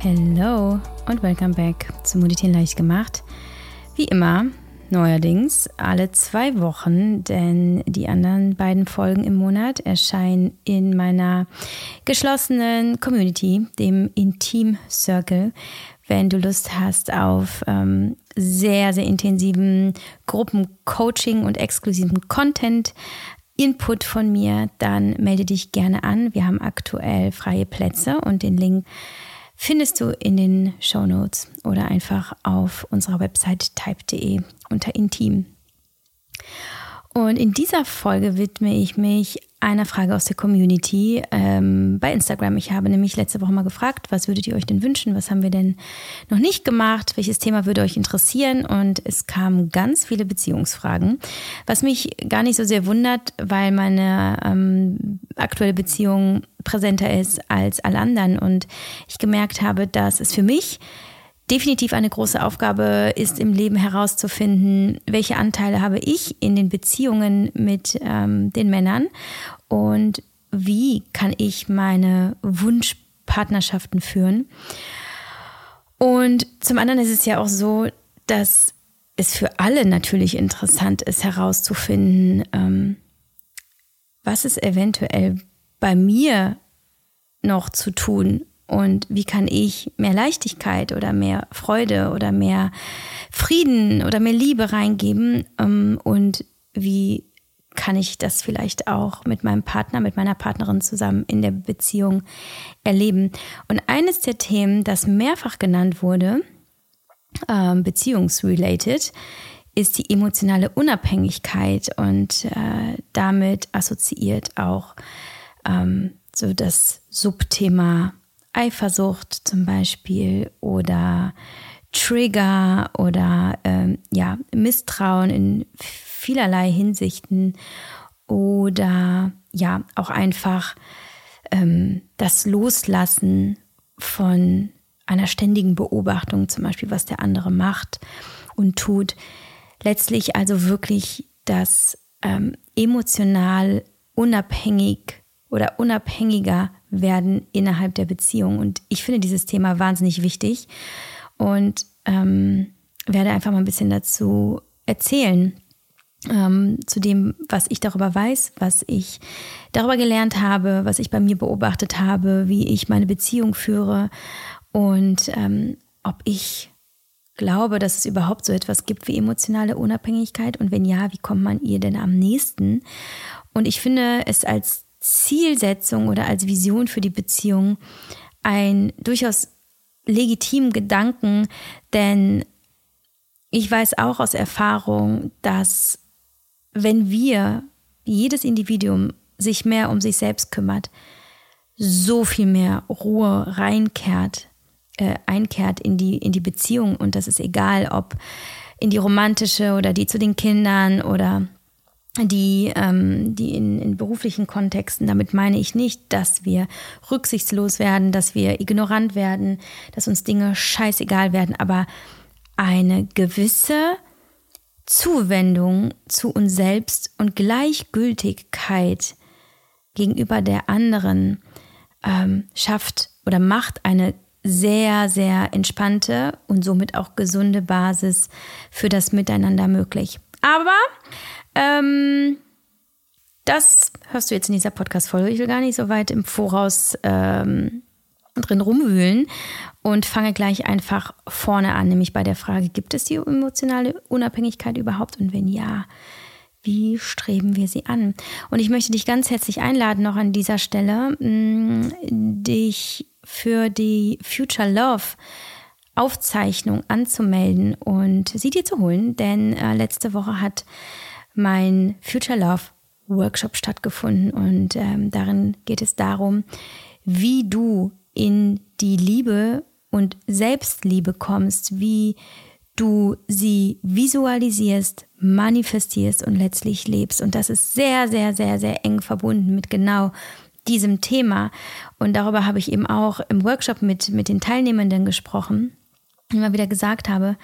Hello und welcome back zu Meditieren leicht gemacht. Wie immer, neuerdings alle zwei Wochen, denn die anderen beiden Folgen im Monat erscheinen in meiner geschlossenen Community, dem Intim Circle. Wenn du Lust hast auf ähm, sehr, sehr intensiven Gruppencoaching und exklusiven Content, Input von mir, dann melde dich gerne an. Wir haben aktuell freie Plätze und den Link findest du in den Show Notes oder einfach auf unserer Website type.de unter Intim. Und in dieser Folge widme ich mich einer Frage aus der Community ähm, bei Instagram. Ich habe nämlich letzte Woche mal gefragt, was würdet ihr euch denn wünschen? Was haben wir denn noch nicht gemacht? Welches Thema würde euch interessieren? Und es kamen ganz viele Beziehungsfragen, was mich gar nicht so sehr wundert, weil meine ähm, aktuelle Beziehung präsenter ist als alle anderen und ich gemerkt habe, dass es für mich definitiv eine große Aufgabe ist im Leben herauszufinden, welche Anteile habe ich in den Beziehungen mit ähm, den Männern und wie kann ich meine Wunschpartnerschaften führen. Und zum anderen ist es ja auch so, dass es für alle natürlich interessant ist herauszufinden, ähm, was ist eventuell bei mir noch zu tun und wie kann ich mehr Leichtigkeit oder mehr Freude oder mehr Frieden oder mehr Liebe reingeben ähm, und wie kann ich das vielleicht auch mit meinem Partner, mit meiner Partnerin zusammen in der Beziehung erleben. Und eines der Themen, das mehrfach genannt wurde, ähm, beziehungsrelated, ist die emotionale Unabhängigkeit und äh, damit assoziiert auch ähm, so das Subthema Eifersucht zum Beispiel oder Trigger oder ähm, ja, Misstrauen in vielerlei Hinsichten oder ja, auch einfach ähm, das Loslassen von einer ständigen Beobachtung, zum Beispiel, was der andere macht und tut. Letztlich also wirklich das ähm, emotional unabhängig oder unabhängiger werden innerhalb der Beziehung. Und ich finde dieses Thema wahnsinnig wichtig und ähm, werde einfach mal ein bisschen dazu erzählen, ähm, zu dem, was ich darüber weiß, was ich darüber gelernt habe, was ich bei mir beobachtet habe, wie ich meine Beziehung führe und ähm, ob ich glaube, dass es überhaupt so etwas gibt wie emotionale Unabhängigkeit und wenn ja, wie kommt man ihr denn am nächsten? Und ich finde es als Zielsetzung oder als Vision für die Beziehung ein durchaus legitimen Gedanken, denn ich weiß auch aus Erfahrung, dass wenn wir, jedes Individuum sich mehr um sich selbst kümmert, so viel mehr Ruhe reinkehrt, äh, einkehrt in die, in die Beziehung. Und das ist egal, ob in die romantische oder die zu den Kindern oder die, ähm, die in, in beruflichen Kontexten, damit meine ich nicht, dass wir rücksichtslos werden, dass wir ignorant werden, dass uns Dinge scheißegal werden, aber eine gewisse Zuwendung zu uns selbst und Gleichgültigkeit gegenüber der anderen ähm, schafft oder macht eine sehr, sehr entspannte und somit auch gesunde Basis für das Miteinander möglich. Aber ähm, das hörst du jetzt in dieser Podcast-Folge. Ich will gar nicht so weit im Voraus ähm, drin rumwühlen und fange gleich einfach vorne an, nämlich bei der Frage, gibt es die emotionale Unabhängigkeit überhaupt und wenn ja, wie streben wir sie an? Und ich möchte dich ganz herzlich einladen, noch an dieser Stelle, mh, dich für die Future Love Aufzeichnung anzumelden und sie dir zu holen, denn äh, letzte Woche hat mein Future Love Workshop stattgefunden und ähm, darin geht es darum, wie du in die Liebe und Selbstliebe kommst, wie du sie visualisierst, manifestierst und letztlich lebst. Und das ist sehr, sehr, sehr, sehr eng verbunden mit genau diesem Thema. Und darüber habe ich eben auch im Workshop mit, mit den Teilnehmenden gesprochen, immer wieder gesagt habe,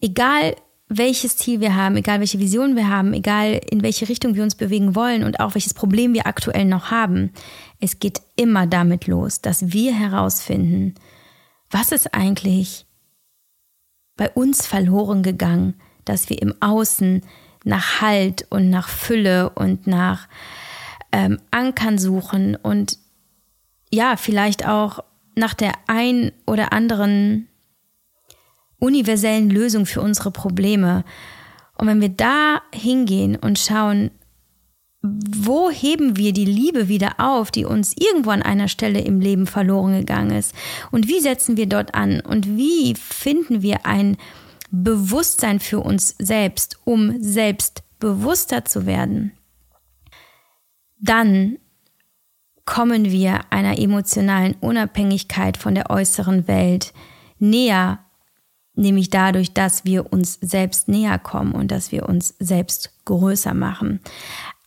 egal welches Ziel wir haben, egal welche Vision wir haben, egal in welche Richtung wir uns bewegen wollen und auch welches Problem wir aktuell noch haben, es geht immer damit los, dass wir herausfinden, was ist eigentlich bei uns verloren gegangen, dass wir im Außen nach Halt und nach Fülle und nach ähm, Ankern suchen und ja, vielleicht auch nach der ein oder anderen universellen Lösung für unsere Probleme. Und wenn wir da hingehen und schauen, wo heben wir die Liebe wieder auf, die uns irgendwo an einer Stelle im Leben verloren gegangen ist? Und wie setzen wir dort an? Und wie finden wir ein Bewusstsein für uns selbst, um selbst bewusster zu werden? Dann kommen wir einer emotionalen Unabhängigkeit von der äußeren Welt näher, nämlich dadurch, dass wir uns selbst näher kommen und dass wir uns selbst größer machen.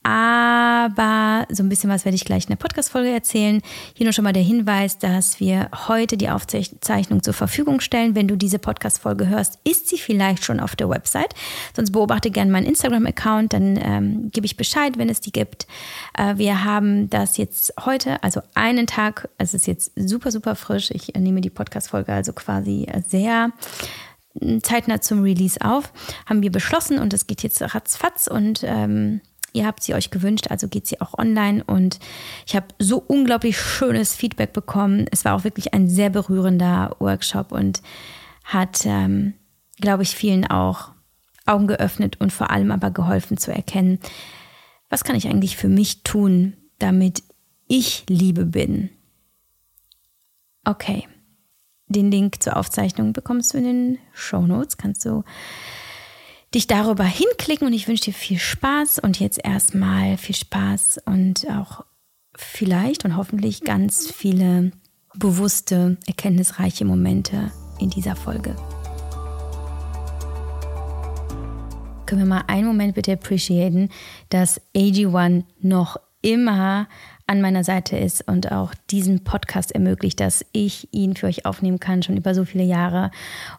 Aber so ein bisschen was werde ich gleich in der Podcast-Folge erzählen. Hier nur schon mal der Hinweis, dass wir heute die Aufzeichnung zur Verfügung stellen. Wenn du diese Podcast-Folge hörst, ist sie vielleicht schon auf der Website. Sonst beobachte gerne meinen Instagram-Account, dann ähm, gebe ich Bescheid, wenn es die gibt. Äh, wir haben das jetzt heute, also einen Tag, es ist jetzt super, super frisch. Ich nehme die Podcast-Folge also quasi sehr äh, zeitnah zum Release auf, haben wir beschlossen und es geht jetzt ratzfatz und ähm, Ihr habt sie euch gewünscht, also geht sie auch online und ich habe so unglaublich schönes Feedback bekommen. Es war auch wirklich ein sehr berührender Workshop und hat, ähm, glaube ich, vielen auch Augen geöffnet und vor allem aber geholfen zu erkennen, was kann ich eigentlich für mich tun, damit ich Liebe bin. Okay. Den Link zur Aufzeichnung bekommst du in den Show Notes. Kannst du dich darüber hinklicken und ich wünsche dir viel Spaß und jetzt erstmal viel Spaß und auch vielleicht und hoffentlich ganz viele bewusste, erkenntnisreiche Momente in dieser Folge. Können wir mal einen Moment bitte appreciaten, dass AG1 noch immer an meiner Seite ist und auch diesen Podcast ermöglicht, dass ich ihn für euch aufnehmen kann, schon über so viele Jahre.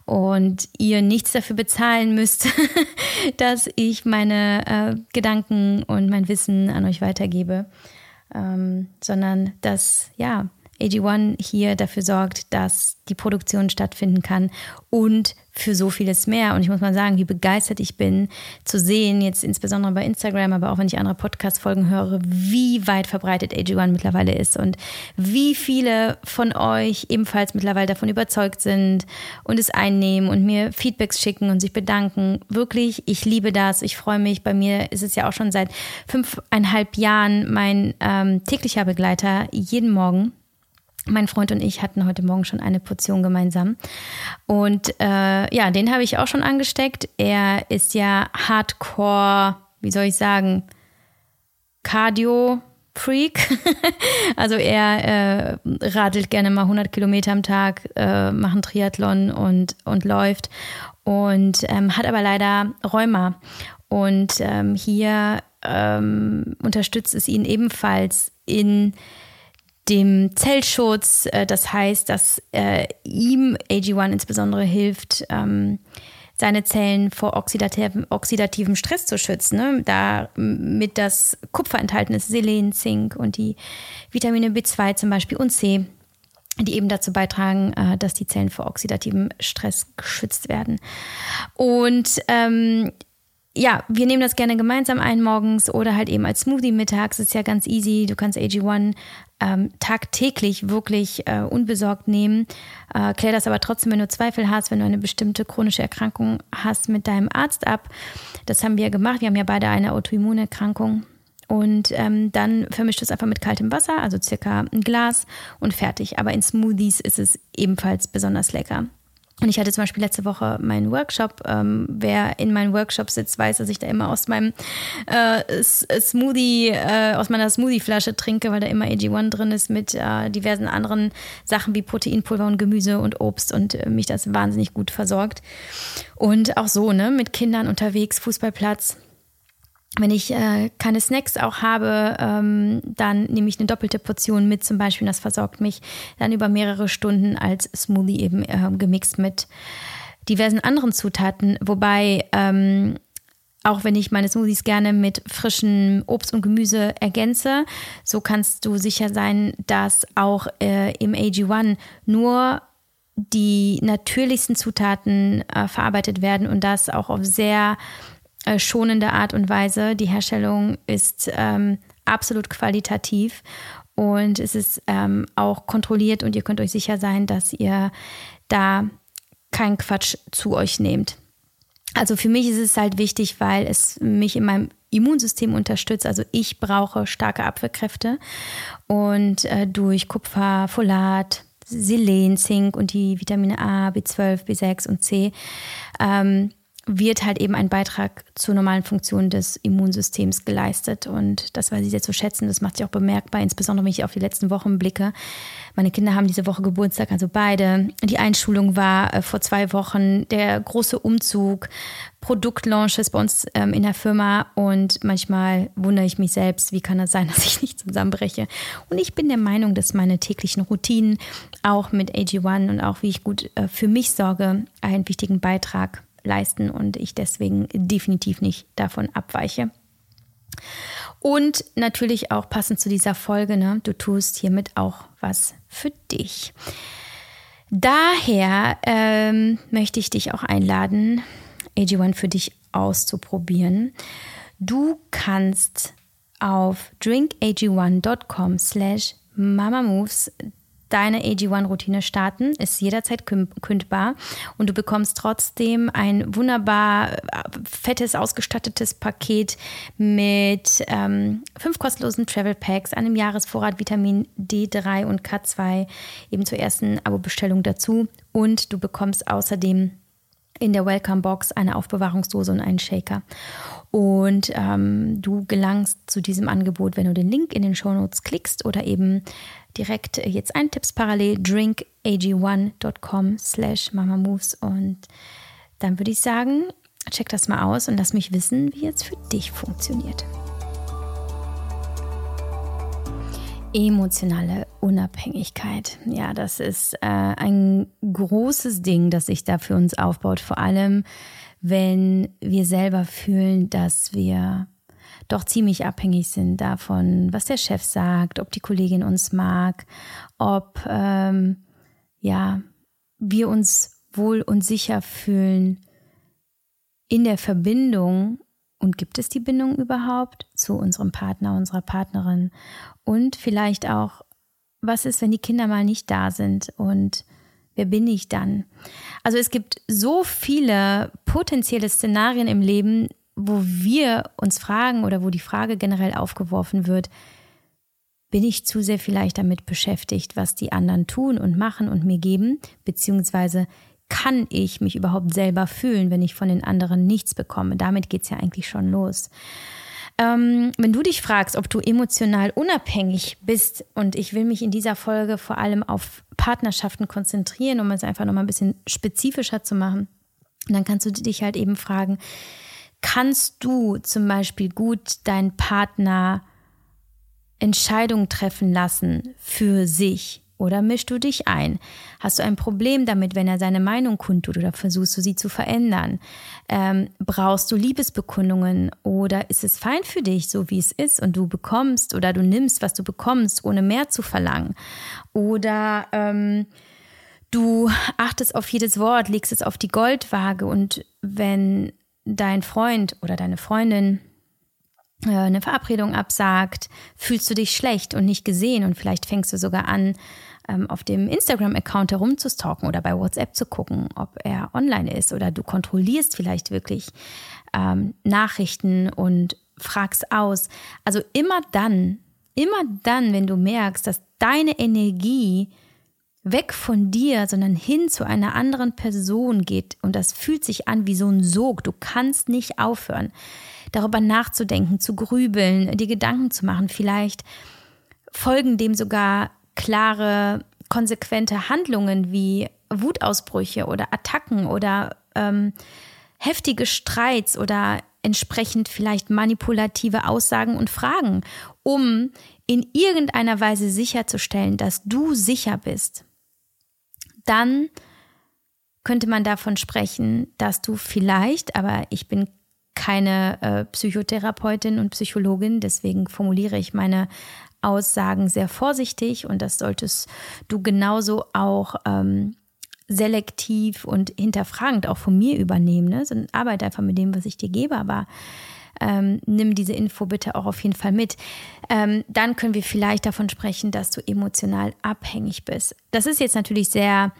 Und ihr nichts dafür bezahlen müsst, dass ich meine äh, Gedanken und mein Wissen an euch weitergebe, ähm, sondern dass, ja, AG1 hier dafür sorgt, dass die Produktion stattfinden kann und für so vieles mehr. Und ich muss mal sagen, wie begeistert ich bin zu sehen, jetzt insbesondere bei Instagram, aber auch wenn ich andere Podcast-Folgen höre, wie weit verbreitet AG1 mittlerweile ist und wie viele von euch ebenfalls mittlerweile davon überzeugt sind und es einnehmen und mir Feedbacks schicken und sich bedanken. Wirklich, ich liebe das. Ich freue mich. Bei mir ist es ja auch schon seit fünfeinhalb Jahren mein ähm, täglicher Begleiter jeden Morgen mein Freund und ich hatten heute Morgen schon eine Portion gemeinsam. Und äh, ja, den habe ich auch schon angesteckt. Er ist ja Hardcore, wie soll ich sagen, Cardio. Freak. also er äh, radelt gerne mal 100 Kilometer am Tag, äh, macht einen Triathlon und, und läuft und ähm, hat aber leider Rheuma. Und ähm, hier ähm, unterstützt es ihn ebenfalls in dem Zellschutz. Äh, das heißt, dass äh, ihm AG1 insbesondere hilft, ähm, seine Zellen vor oxidativem, oxidativem Stress zu schützen. Ne? Da das Kupfer enthalten ist, Selen, Zink und die Vitamine B2 zum Beispiel und C, die eben dazu beitragen, äh, dass die Zellen vor oxidativem Stress geschützt werden. Und ähm, ja, wir nehmen das gerne gemeinsam ein morgens oder halt eben als Smoothie mittags. Ist ja ganz easy. Du kannst AG1 ähm, tagtäglich wirklich äh, unbesorgt nehmen. Äh, klär das aber trotzdem, wenn du Zweifel hast, wenn du eine bestimmte chronische Erkrankung hast, mit deinem Arzt ab. Das haben wir gemacht. Wir haben ja beide eine Autoimmunerkrankung. Und ähm, dann vermischt es einfach mit kaltem Wasser, also circa ein Glas und fertig. Aber in Smoothies ist es ebenfalls besonders lecker. Und ich hatte zum Beispiel letzte Woche meinen Workshop. Ähm, wer in meinen Workshop sitzt, weiß, dass ich da immer aus meinem äh, Smoothie, äh, aus meiner Smoothie-Flasche trinke, weil da immer AG1 drin ist mit äh, diversen anderen Sachen wie Proteinpulver und Gemüse und Obst und äh, mich das wahnsinnig gut versorgt. Und auch so, ne, mit Kindern unterwegs, Fußballplatz wenn ich äh, keine Snacks auch habe, ähm, dann nehme ich eine doppelte Portion mit zum Beispiel. Das versorgt mich dann über mehrere Stunden als Smoothie eben äh, gemixt mit diversen anderen Zutaten. Wobei ähm, auch wenn ich meine Smoothies gerne mit frischem Obst und Gemüse ergänze, so kannst du sicher sein, dass auch äh, im AG1 nur die natürlichsten Zutaten äh, verarbeitet werden und das auch auf sehr äh, schonende Art und Weise. Die Herstellung ist ähm, absolut qualitativ und es ist ähm, auch kontrolliert und ihr könnt euch sicher sein, dass ihr da keinen Quatsch zu euch nehmt. Also für mich ist es halt wichtig, weil es mich in meinem Immunsystem unterstützt. Also ich brauche starke Abwehrkräfte und äh, durch Kupfer, Folat, Selen, Zink und die Vitamine A, B12, B6 und C ähm, wird halt eben ein Beitrag zur normalen Funktion des Immunsystems geleistet. Und das weiß ich sehr zu schätzen. Das macht sich auch bemerkbar, insbesondere wenn ich auf die letzten Wochen blicke. Meine Kinder haben diese Woche Geburtstag, also beide. Die Einschulung war äh, vor zwei Wochen, der große Umzug, Produktlaunches bei uns ähm, in der Firma. Und manchmal wundere ich mich selbst, wie kann das sein, dass ich nicht zusammenbreche. Und ich bin der Meinung, dass meine täglichen Routinen auch mit AG1 und auch wie ich gut äh, für mich sorge, einen wichtigen Beitrag leisten und ich deswegen definitiv nicht davon abweiche. Und natürlich auch passend zu dieser Folge, ne, du tust hiermit auch was für dich. Daher ähm, möchte ich dich auch einladen, AG1 für dich auszuprobieren. Du kannst auf drinkag1.com slash mamamoves deine AG1-Routine starten, ist jederzeit kündbar und du bekommst trotzdem ein wunderbar äh, fettes, ausgestattetes Paket mit ähm, fünf kostenlosen Travel Packs, einem Jahresvorrat Vitamin D3 und K2 eben zur ersten Abo-Bestellung dazu und du bekommst außerdem in der Welcome Box eine Aufbewahrungsdose und einen Shaker. Und ähm, du gelangst zu diesem Angebot, wenn du den Link in den Shownotes klickst oder eben direkt jetzt eintippst parallel drinkag1.com slash mamamoves und dann würde ich sagen, check das mal aus und lass mich wissen, wie jetzt für dich funktioniert. Emotionale Unabhängigkeit. Ja, das ist äh, ein großes Ding, das sich da für uns aufbaut. Vor allem, wenn wir selber fühlen, dass wir doch ziemlich abhängig sind davon, was der Chef sagt, ob die Kollegin uns mag, ob ähm, ja wir uns wohl und sicher fühlen in der Verbindung und gibt es die Bindung überhaupt zu unserem Partner, unserer Partnerin und vielleicht auch, was ist, wenn die Kinder mal nicht da sind und wer bin ich dann? Also es gibt so viele potenzielle Szenarien im Leben, wo wir uns fragen oder wo die Frage generell aufgeworfen wird, bin ich zu sehr vielleicht damit beschäftigt, was die anderen tun und machen und mir geben, beziehungsweise kann ich mich überhaupt selber fühlen, wenn ich von den anderen nichts bekomme? Damit geht es ja eigentlich schon los. Ähm, wenn du dich fragst, ob du emotional unabhängig bist, und ich will mich in dieser Folge vor allem auf Partnerschaften konzentrieren, um es einfach nochmal ein bisschen spezifischer zu machen, dann kannst du dich halt eben fragen, kannst du zum Beispiel gut deinen Partner Entscheidungen treffen lassen für sich? Oder mischst du dich ein? Hast du ein Problem damit, wenn er seine Meinung kundtut oder versuchst du sie zu verändern? Ähm, brauchst du Liebesbekundungen oder ist es fein für dich, so wie es ist und du bekommst oder du nimmst, was du bekommst, ohne mehr zu verlangen? Oder ähm, du achtest auf jedes Wort, legst es auf die Goldwaage und wenn dein Freund oder deine Freundin äh, eine Verabredung absagt, fühlst du dich schlecht und nicht gesehen und vielleicht fängst du sogar an, ähm, auf dem Instagram-Account herumzustalken oder bei WhatsApp zu gucken, ob er online ist oder du kontrollierst vielleicht wirklich ähm, Nachrichten und fragst aus. Also immer dann, immer dann, wenn du merkst, dass deine Energie weg von dir, sondern hin zu einer anderen Person geht. Und das fühlt sich an wie so ein Sog. Du kannst nicht aufhören, darüber nachzudenken, zu grübeln, dir Gedanken zu machen. Vielleicht folgen dem sogar klare, konsequente Handlungen wie Wutausbrüche oder Attacken oder ähm, heftige Streits oder entsprechend vielleicht manipulative Aussagen und Fragen, um in irgendeiner Weise sicherzustellen, dass du sicher bist dann könnte man davon sprechen, dass du vielleicht, aber ich bin keine äh, Psychotherapeutin und Psychologin, deswegen formuliere ich meine Aussagen sehr vorsichtig und das solltest du genauso auch ähm, selektiv und hinterfragend auch von mir übernehmen, ne? sondern arbeite einfach mit dem, was ich dir gebe, aber ähm, nimm diese Info bitte auch auf jeden Fall mit. Ähm, dann können wir vielleicht davon sprechen, dass du emotional abhängig bist. Das ist jetzt natürlich sehr,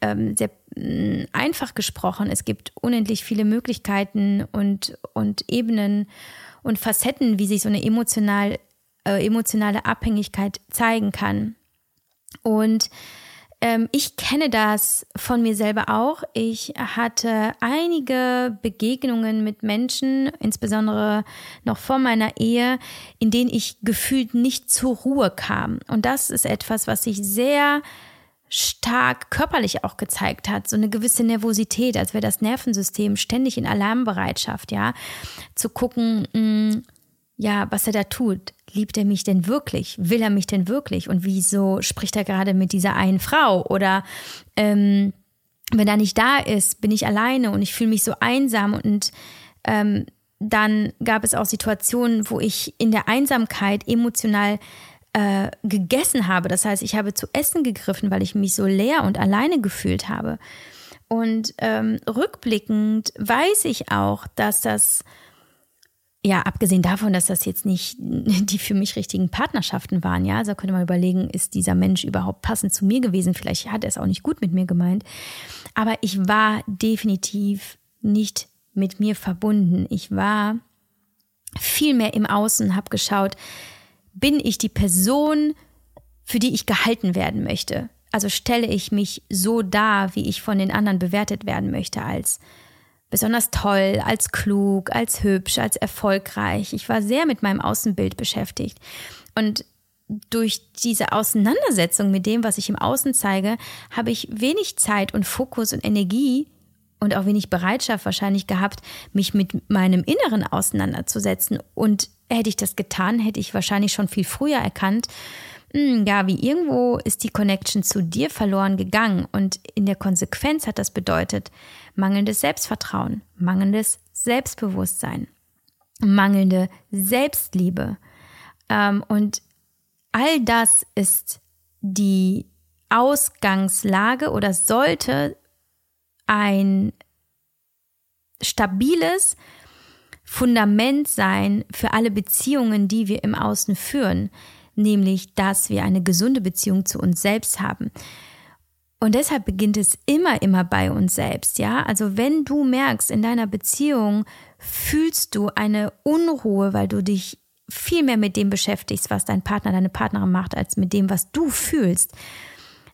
ähm, sehr mm, einfach gesprochen. Es gibt unendlich viele Möglichkeiten und, und Ebenen und Facetten, wie sich so eine emotional, äh, emotionale Abhängigkeit zeigen kann. Und ähm, ich kenne das von mir selber auch. Ich hatte einige Begegnungen mit Menschen, insbesondere noch vor meiner Ehe, in denen ich gefühlt nicht zur Ruhe kam. Und das ist etwas, was sich sehr stark körperlich auch gezeigt hat, so eine gewisse Nervosität, als wäre das Nervensystem ständig in Alarmbereitschaft, ja, zu gucken, mh, mm, ja, was er da tut. Liebt er mich denn wirklich? Will er mich denn wirklich? Und wieso spricht er gerade mit dieser einen Frau? Oder ähm, wenn er nicht da ist, bin ich alleine und ich fühle mich so einsam. Und ähm, dann gab es auch Situationen, wo ich in der Einsamkeit emotional äh, gegessen habe. Das heißt, ich habe zu essen gegriffen, weil ich mich so leer und alleine gefühlt habe. Und ähm, rückblickend weiß ich auch, dass das ja, abgesehen davon, dass das jetzt nicht die für mich richtigen Partnerschaften waren, ja, also könnte man überlegen, ist dieser Mensch überhaupt passend zu mir gewesen? Vielleicht hat er es auch nicht gut mit mir gemeint. Aber ich war definitiv nicht mit mir verbunden. Ich war viel mehr im Außen, habe geschaut, bin ich die Person, für die ich gehalten werden möchte? Also stelle ich mich so dar, wie ich von den anderen bewertet werden möchte als besonders toll, als klug, als hübsch, als erfolgreich. Ich war sehr mit meinem Außenbild beschäftigt. Und durch diese Auseinandersetzung mit dem, was ich im Außen zeige, habe ich wenig Zeit und Fokus und Energie und auch wenig Bereitschaft wahrscheinlich gehabt, mich mit meinem Inneren auseinanderzusetzen. Und hätte ich das getan, hätte ich wahrscheinlich schon viel früher erkannt, hm, ja, wie irgendwo ist die Connection zu dir verloren gegangen. Und in der Konsequenz hat das bedeutet, mangelndes Selbstvertrauen, mangelndes Selbstbewusstsein, mangelnde Selbstliebe. Ähm, und all das ist die Ausgangslage oder sollte ein stabiles Fundament sein für alle Beziehungen, die wir im Außen führen, nämlich dass wir eine gesunde Beziehung zu uns selbst haben. Und deshalb beginnt es immer, immer bei uns selbst, ja. Also wenn du merkst, in deiner Beziehung fühlst du eine Unruhe, weil du dich viel mehr mit dem beschäftigst, was dein Partner, deine Partnerin macht, als mit dem, was du fühlst,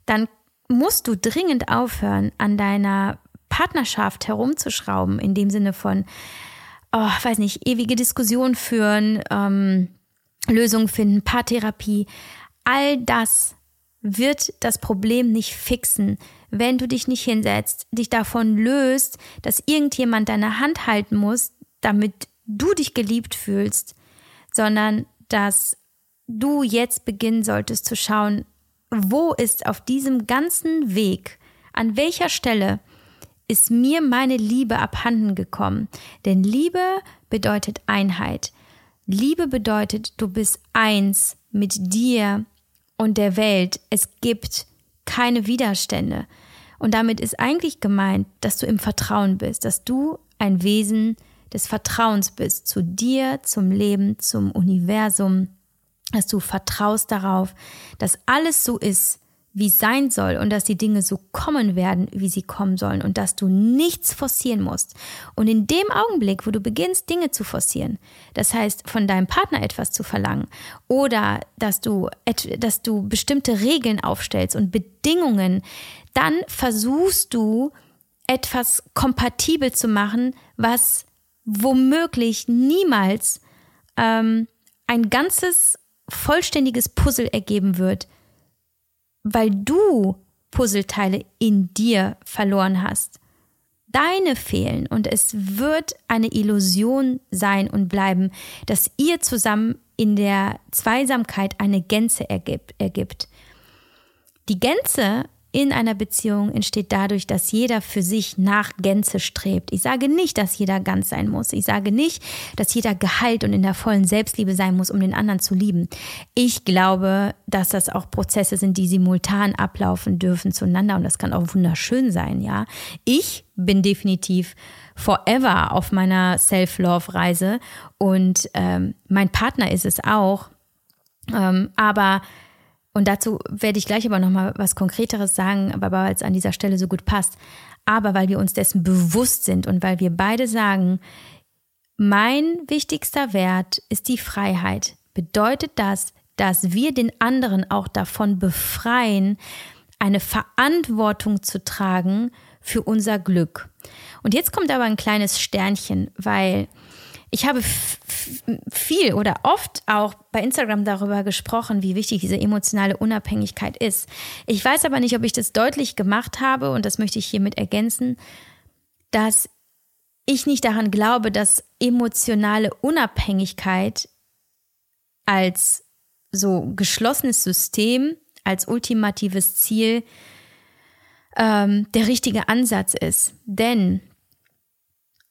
dann musst du dringend aufhören, an deiner Partnerschaft herumzuschrauben, in dem Sinne von, oh, weiß nicht, ewige Diskussionen führen, ähm, Lösungen finden, Paartherapie. All das wird das Problem nicht fixen, wenn du dich nicht hinsetzt, dich davon löst, dass irgendjemand deine Hand halten muss, damit du dich geliebt fühlst, sondern dass du jetzt beginnen solltest zu schauen, wo ist auf diesem ganzen Weg, an welcher Stelle ist mir meine Liebe abhanden gekommen. Denn Liebe bedeutet Einheit. Liebe bedeutet, du bist eins mit dir und der Welt. Es gibt keine Widerstände. Und damit ist eigentlich gemeint, dass du im Vertrauen bist, dass du ein Wesen des Vertrauens bist zu dir, zum Leben, zum Universum, dass du vertraust darauf, dass alles so ist, wie es sein soll und dass die Dinge so kommen werden, wie sie kommen sollen und dass du nichts forcieren musst. Und in dem Augenblick, wo du beginnst, Dinge zu forcieren, das heißt, von deinem Partner etwas zu verlangen oder dass du, dass du bestimmte Regeln aufstellst und Bedingungen, dann versuchst du etwas kompatibel zu machen, was womöglich niemals ähm, ein ganzes vollständiges Puzzle ergeben wird, weil du Puzzleteile in dir verloren hast. Deine fehlen und es wird eine Illusion sein und bleiben, dass ihr zusammen in der Zweisamkeit eine Gänze ergibt. Die Gänze in einer Beziehung entsteht dadurch, dass jeder für sich nach Gänze strebt. Ich sage nicht, dass jeder ganz sein muss. Ich sage nicht, dass jeder geheilt und in der vollen Selbstliebe sein muss, um den anderen zu lieben. Ich glaube, dass das auch Prozesse sind, die simultan ablaufen dürfen zueinander und das kann auch wunderschön sein, ja. Ich bin definitiv forever auf meiner Self-Love-Reise und ähm, mein Partner ist es auch. Ähm, aber und dazu werde ich gleich aber nochmal was Konkreteres sagen, aber weil es an dieser Stelle so gut passt. Aber weil wir uns dessen bewusst sind und weil wir beide sagen, mein wichtigster Wert ist die Freiheit, bedeutet das, dass wir den anderen auch davon befreien, eine Verantwortung zu tragen für unser Glück. Und jetzt kommt aber ein kleines Sternchen, weil ich habe viel oder oft auch bei Instagram darüber gesprochen, wie wichtig diese emotionale Unabhängigkeit ist. Ich weiß aber nicht, ob ich das deutlich gemacht habe und das möchte ich hiermit ergänzen, dass ich nicht daran glaube, dass emotionale Unabhängigkeit als so geschlossenes System, als ultimatives Ziel ähm, der richtige Ansatz ist. Denn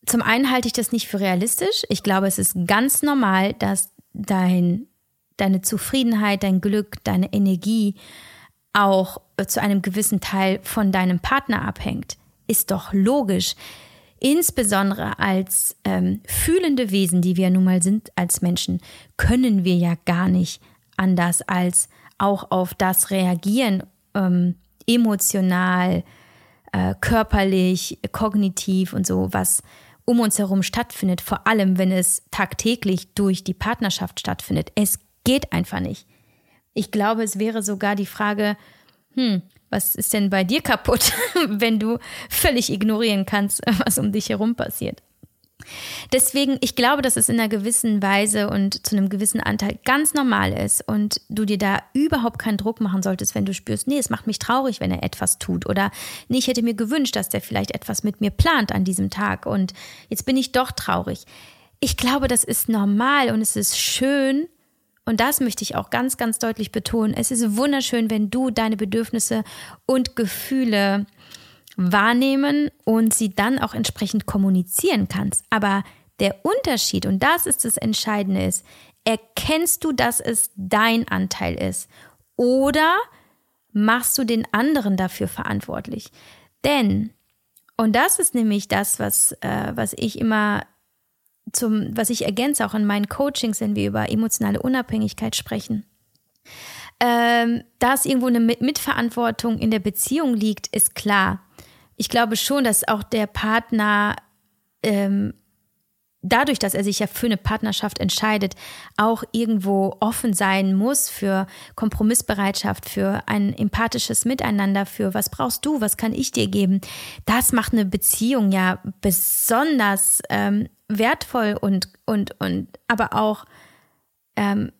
zum einen halte ich das nicht für realistisch. Ich glaube, es ist ganz normal, dass dein, deine Zufriedenheit, dein Glück, deine Energie auch zu einem gewissen Teil von deinem Partner abhängt. Ist doch logisch. Insbesondere als ähm, fühlende Wesen, die wir nun mal sind als Menschen, können wir ja gar nicht anders als auch auf das reagieren, ähm, emotional, äh, körperlich, kognitiv und so, was um uns herum stattfindet, vor allem wenn es tagtäglich durch die Partnerschaft stattfindet. Es geht einfach nicht. Ich glaube, es wäre sogar die Frage, hm, was ist denn bei dir kaputt, wenn du völlig ignorieren kannst, was um dich herum passiert? Deswegen, ich glaube, dass es in einer gewissen Weise und zu einem gewissen Anteil ganz normal ist und du dir da überhaupt keinen Druck machen solltest, wenn du spürst, nee, es macht mich traurig, wenn er etwas tut oder nee, ich hätte mir gewünscht, dass der vielleicht etwas mit mir plant an diesem Tag und jetzt bin ich doch traurig. Ich glaube, das ist normal und es ist schön und das möchte ich auch ganz, ganz deutlich betonen. Es ist wunderschön, wenn du deine Bedürfnisse und Gefühle wahrnehmen und sie dann auch entsprechend kommunizieren kannst. Aber der Unterschied, und das ist das Entscheidende, ist, erkennst du, dass es dein Anteil ist oder machst du den anderen dafür verantwortlich? Denn, und das ist nämlich das, was, äh, was ich immer zum, was ich ergänze auch in meinen Coachings, wenn wir über emotionale Unabhängigkeit sprechen. Ähm, dass irgendwo eine Mitverantwortung in der Beziehung liegt, ist klar ich glaube schon, dass auch der Partner ähm, dadurch, dass er sich ja für eine Partnerschaft entscheidet, auch irgendwo offen sein muss für Kompromissbereitschaft, für ein empathisches Miteinander, für was brauchst du, was kann ich dir geben. Das macht eine Beziehung ja besonders ähm, wertvoll und, und, und aber auch ähm,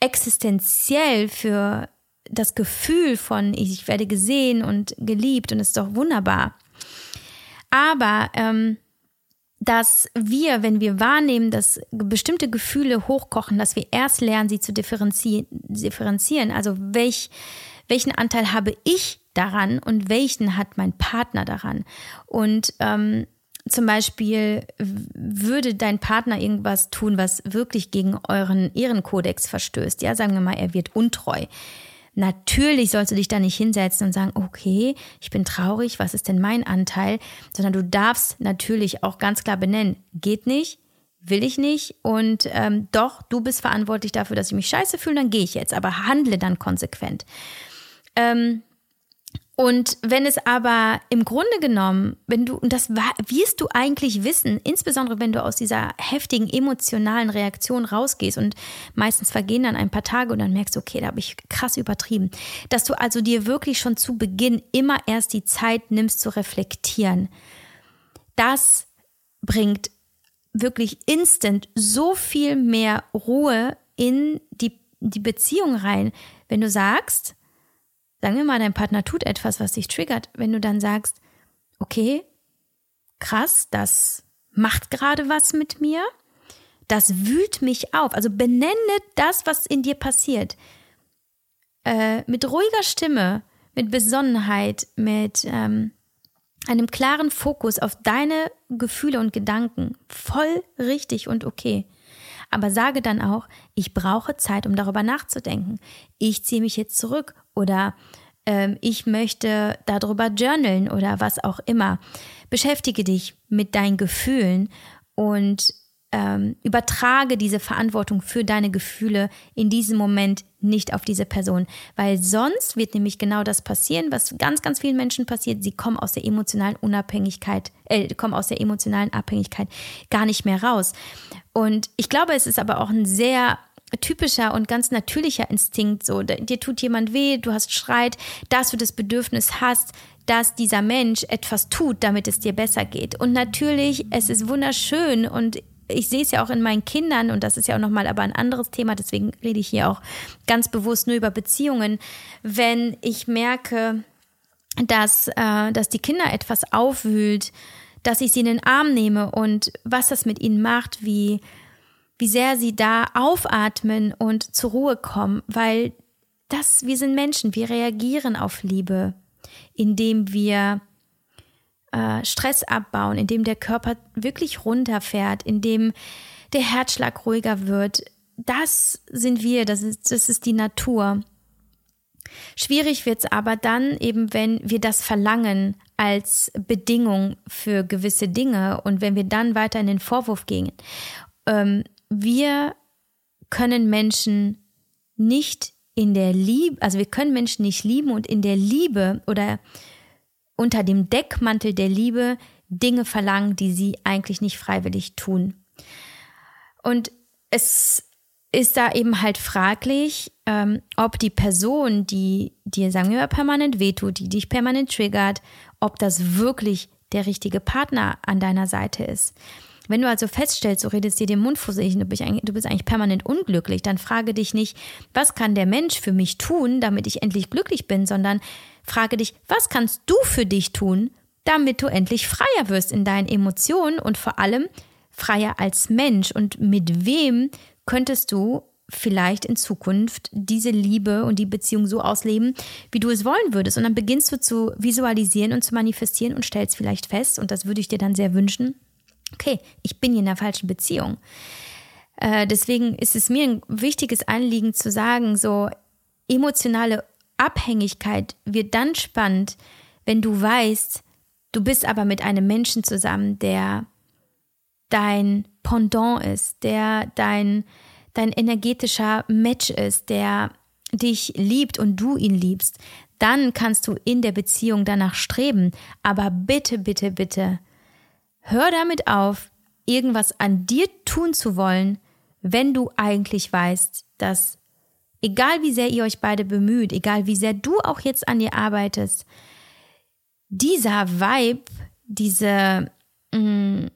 existenziell für das Gefühl von, ich werde gesehen und geliebt und ist doch wunderbar. Aber ähm, dass wir, wenn wir wahrnehmen, dass bestimmte Gefühle hochkochen, dass wir erst lernen, sie zu differenzieren. differenzieren. Also welch, welchen Anteil habe ich daran und welchen hat mein Partner daran? Und ähm, zum Beispiel würde dein Partner irgendwas tun, was wirklich gegen euren Ehrenkodex verstößt. Ja, sagen wir mal, er wird untreu Natürlich sollst du dich da nicht hinsetzen und sagen, okay, ich bin traurig, was ist denn mein Anteil? Sondern du darfst natürlich auch ganz klar benennen, geht nicht, will ich nicht und ähm, doch, du bist verantwortlich dafür, dass ich mich scheiße fühle, dann gehe ich jetzt, aber handle dann konsequent. Ähm, und wenn es aber im Grunde genommen, wenn du, und das wirst du eigentlich wissen, insbesondere wenn du aus dieser heftigen emotionalen Reaktion rausgehst und meistens vergehen dann ein paar Tage und dann merkst du, okay, da habe ich krass übertrieben, dass du also dir wirklich schon zu Beginn immer erst die Zeit nimmst zu reflektieren. Das bringt wirklich instant so viel mehr Ruhe in die, die Beziehung rein, wenn du sagst, Sagen wir mal, dein Partner tut etwas, was dich triggert. Wenn du dann sagst, okay, krass, das macht gerade was mit mir, das wühlt mich auf. Also benenne das, was in dir passiert. Äh, mit ruhiger Stimme, mit Besonnenheit, mit ähm, einem klaren Fokus auf deine Gefühle und Gedanken. Voll richtig und okay. Aber sage dann auch, ich brauche Zeit, um darüber nachzudenken. Ich ziehe mich jetzt zurück oder ähm, ich möchte darüber journalen oder was auch immer. Beschäftige dich mit deinen Gefühlen und ähm, übertrage diese Verantwortung für deine Gefühle in diesem Moment nicht auf diese Person, weil sonst wird nämlich genau das passieren, was ganz, ganz vielen Menschen passiert. Sie kommen aus der emotionalen Unabhängigkeit, äh, kommen aus der emotionalen Abhängigkeit gar nicht mehr raus. Und ich glaube, es ist aber auch ein sehr typischer und ganz natürlicher Instinkt, so, dir tut jemand weh, du hast Schreit, dass du das Bedürfnis hast, dass dieser Mensch etwas tut, damit es dir besser geht. Und natürlich, es ist wunderschön und ich sehe es ja auch in meinen Kindern und das ist ja auch nochmal aber ein anderes Thema, deswegen rede ich hier auch ganz bewusst nur über Beziehungen. Wenn ich merke, dass, äh, dass die Kinder etwas aufwühlt, dass ich sie in den Arm nehme und was das mit ihnen macht, wie, wie sehr sie da aufatmen und zur Ruhe kommen, weil das, wir sind Menschen, wir reagieren auf Liebe, indem wir äh, Stress abbauen, indem der Körper wirklich runterfährt, indem der Herzschlag ruhiger wird. Das sind wir, das ist, das ist die Natur. Schwierig wird es aber dann eben, wenn wir das verlangen als Bedingung für gewisse Dinge und wenn wir dann weiter in den Vorwurf gehen. Ähm, wir können Menschen nicht in der Liebe, also wir können Menschen nicht lieben und in der Liebe oder unter dem Deckmantel der Liebe Dinge verlangen, die sie eigentlich nicht freiwillig tun. Und es ist da eben halt fraglich, ähm, ob die Person, die dir, sagen wir mal, permanent wehtut, die dich permanent triggert, ob das wirklich der richtige Partner an deiner Seite ist. Wenn du also feststellst, du redest dir den Mund fusselig, du bist, du bist eigentlich permanent unglücklich, dann frage dich nicht, was kann der Mensch für mich tun, damit ich endlich glücklich bin, sondern frage dich, was kannst du für dich tun, damit du endlich freier wirst in deinen Emotionen und vor allem freier als Mensch und mit wem könntest du vielleicht in Zukunft diese Liebe und die Beziehung so ausleben, wie du es wollen würdest. Und dann beginnst du zu visualisieren und zu manifestieren und stellst vielleicht fest, und das würde ich dir dann sehr wünschen, okay, ich bin hier in der falschen Beziehung. Äh, deswegen ist es mir ein wichtiges Anliegen zu sagen, so emotionale Abhängigkeit wird dann spannend, wenn du weißt, du bist aber mit einem Menschen zusammen, der dein Pendant ist, der dein, dein energetischer Match ist, der dich liebt und du ihn liebst, dann kannst du in der Beziehung danach streben. Aber bitte, bitte, bitte, hör damit auf, irgendwas an dir tun zu wollen, wenn du eigentlich weißt, dass egal wie sehr ihr euch beide bemüht, egal wie sehr du auch jetzt an dir arbeitest, dieser Vibe, diese, mh, mm,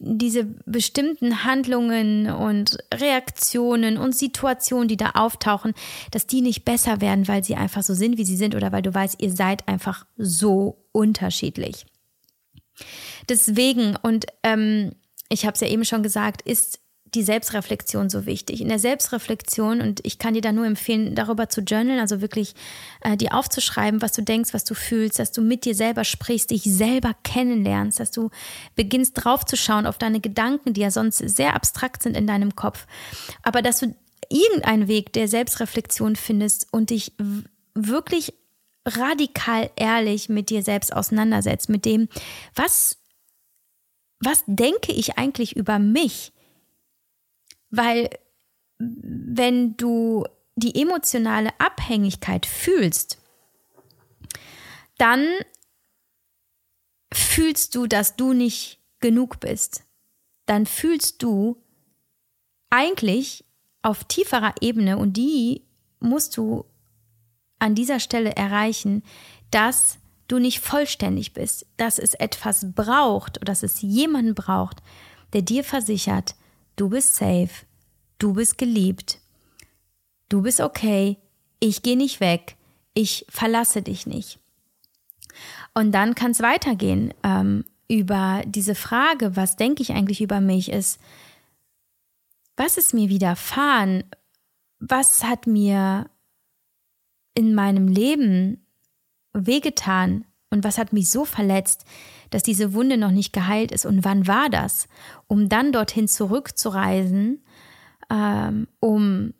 diese bestimmten Handlungen und Reaktionen und Situationen, die da auftauchen, dass die nicht besser werden, weil sie einfach so sind, wie sie sind oder weil du weißt, ihr seid einfach so unterschiedlich. Deswegen, und ähm, ich habe es ja eben schon gesagt, ist die Selbstreflexion so wichtig. In der Selbstreflexion, und ich kann dir da nur empfehlen, darüber zu journalen, also wirklich äh, dir aufzuschreiben, was du denkst, was du fühlst, dass du mit dir selber sprichst, dich selber kennenlernst, dass du beginnst draufzuschauen auf deine Gedanken, die ja sonst sehr abstrakt sind in deinem Kopf. Aber dass du irgendeinen Weg der Selbstreflexion findest und dich wirklich radikal ehrlich mit dir selbst auseinandersetzt, mit dem, was, was denke ich eigentlich über mich? Weil wenn du die emotionale Abhängigkeit fühlst, dann fühlst du, dass du nicht genug bist. Dann fühlst du eigentlich auf tieferer Ebene, und die musst du an dieser Stelle erreichen, dass du nicht vollständig bist, dass es etwas braucht oder dass es jemanden braucht, der dir versichert, du bist safe, du bist geliebt, du bist okay, ich gehe nicht weg, ich verlasse dich nicht. Und dann kann es weitergehen ähm, über diese Frage, was denke ich eigentlich über mich, ist, was ist mir widerfahren? Was hat mir, in meinem Leben wehgetan und was hat mich so verletzt, dass diese Wunde noch nicht geheilt ist? Und wann war das, um dann dorthin zurückzureisen, ähm, um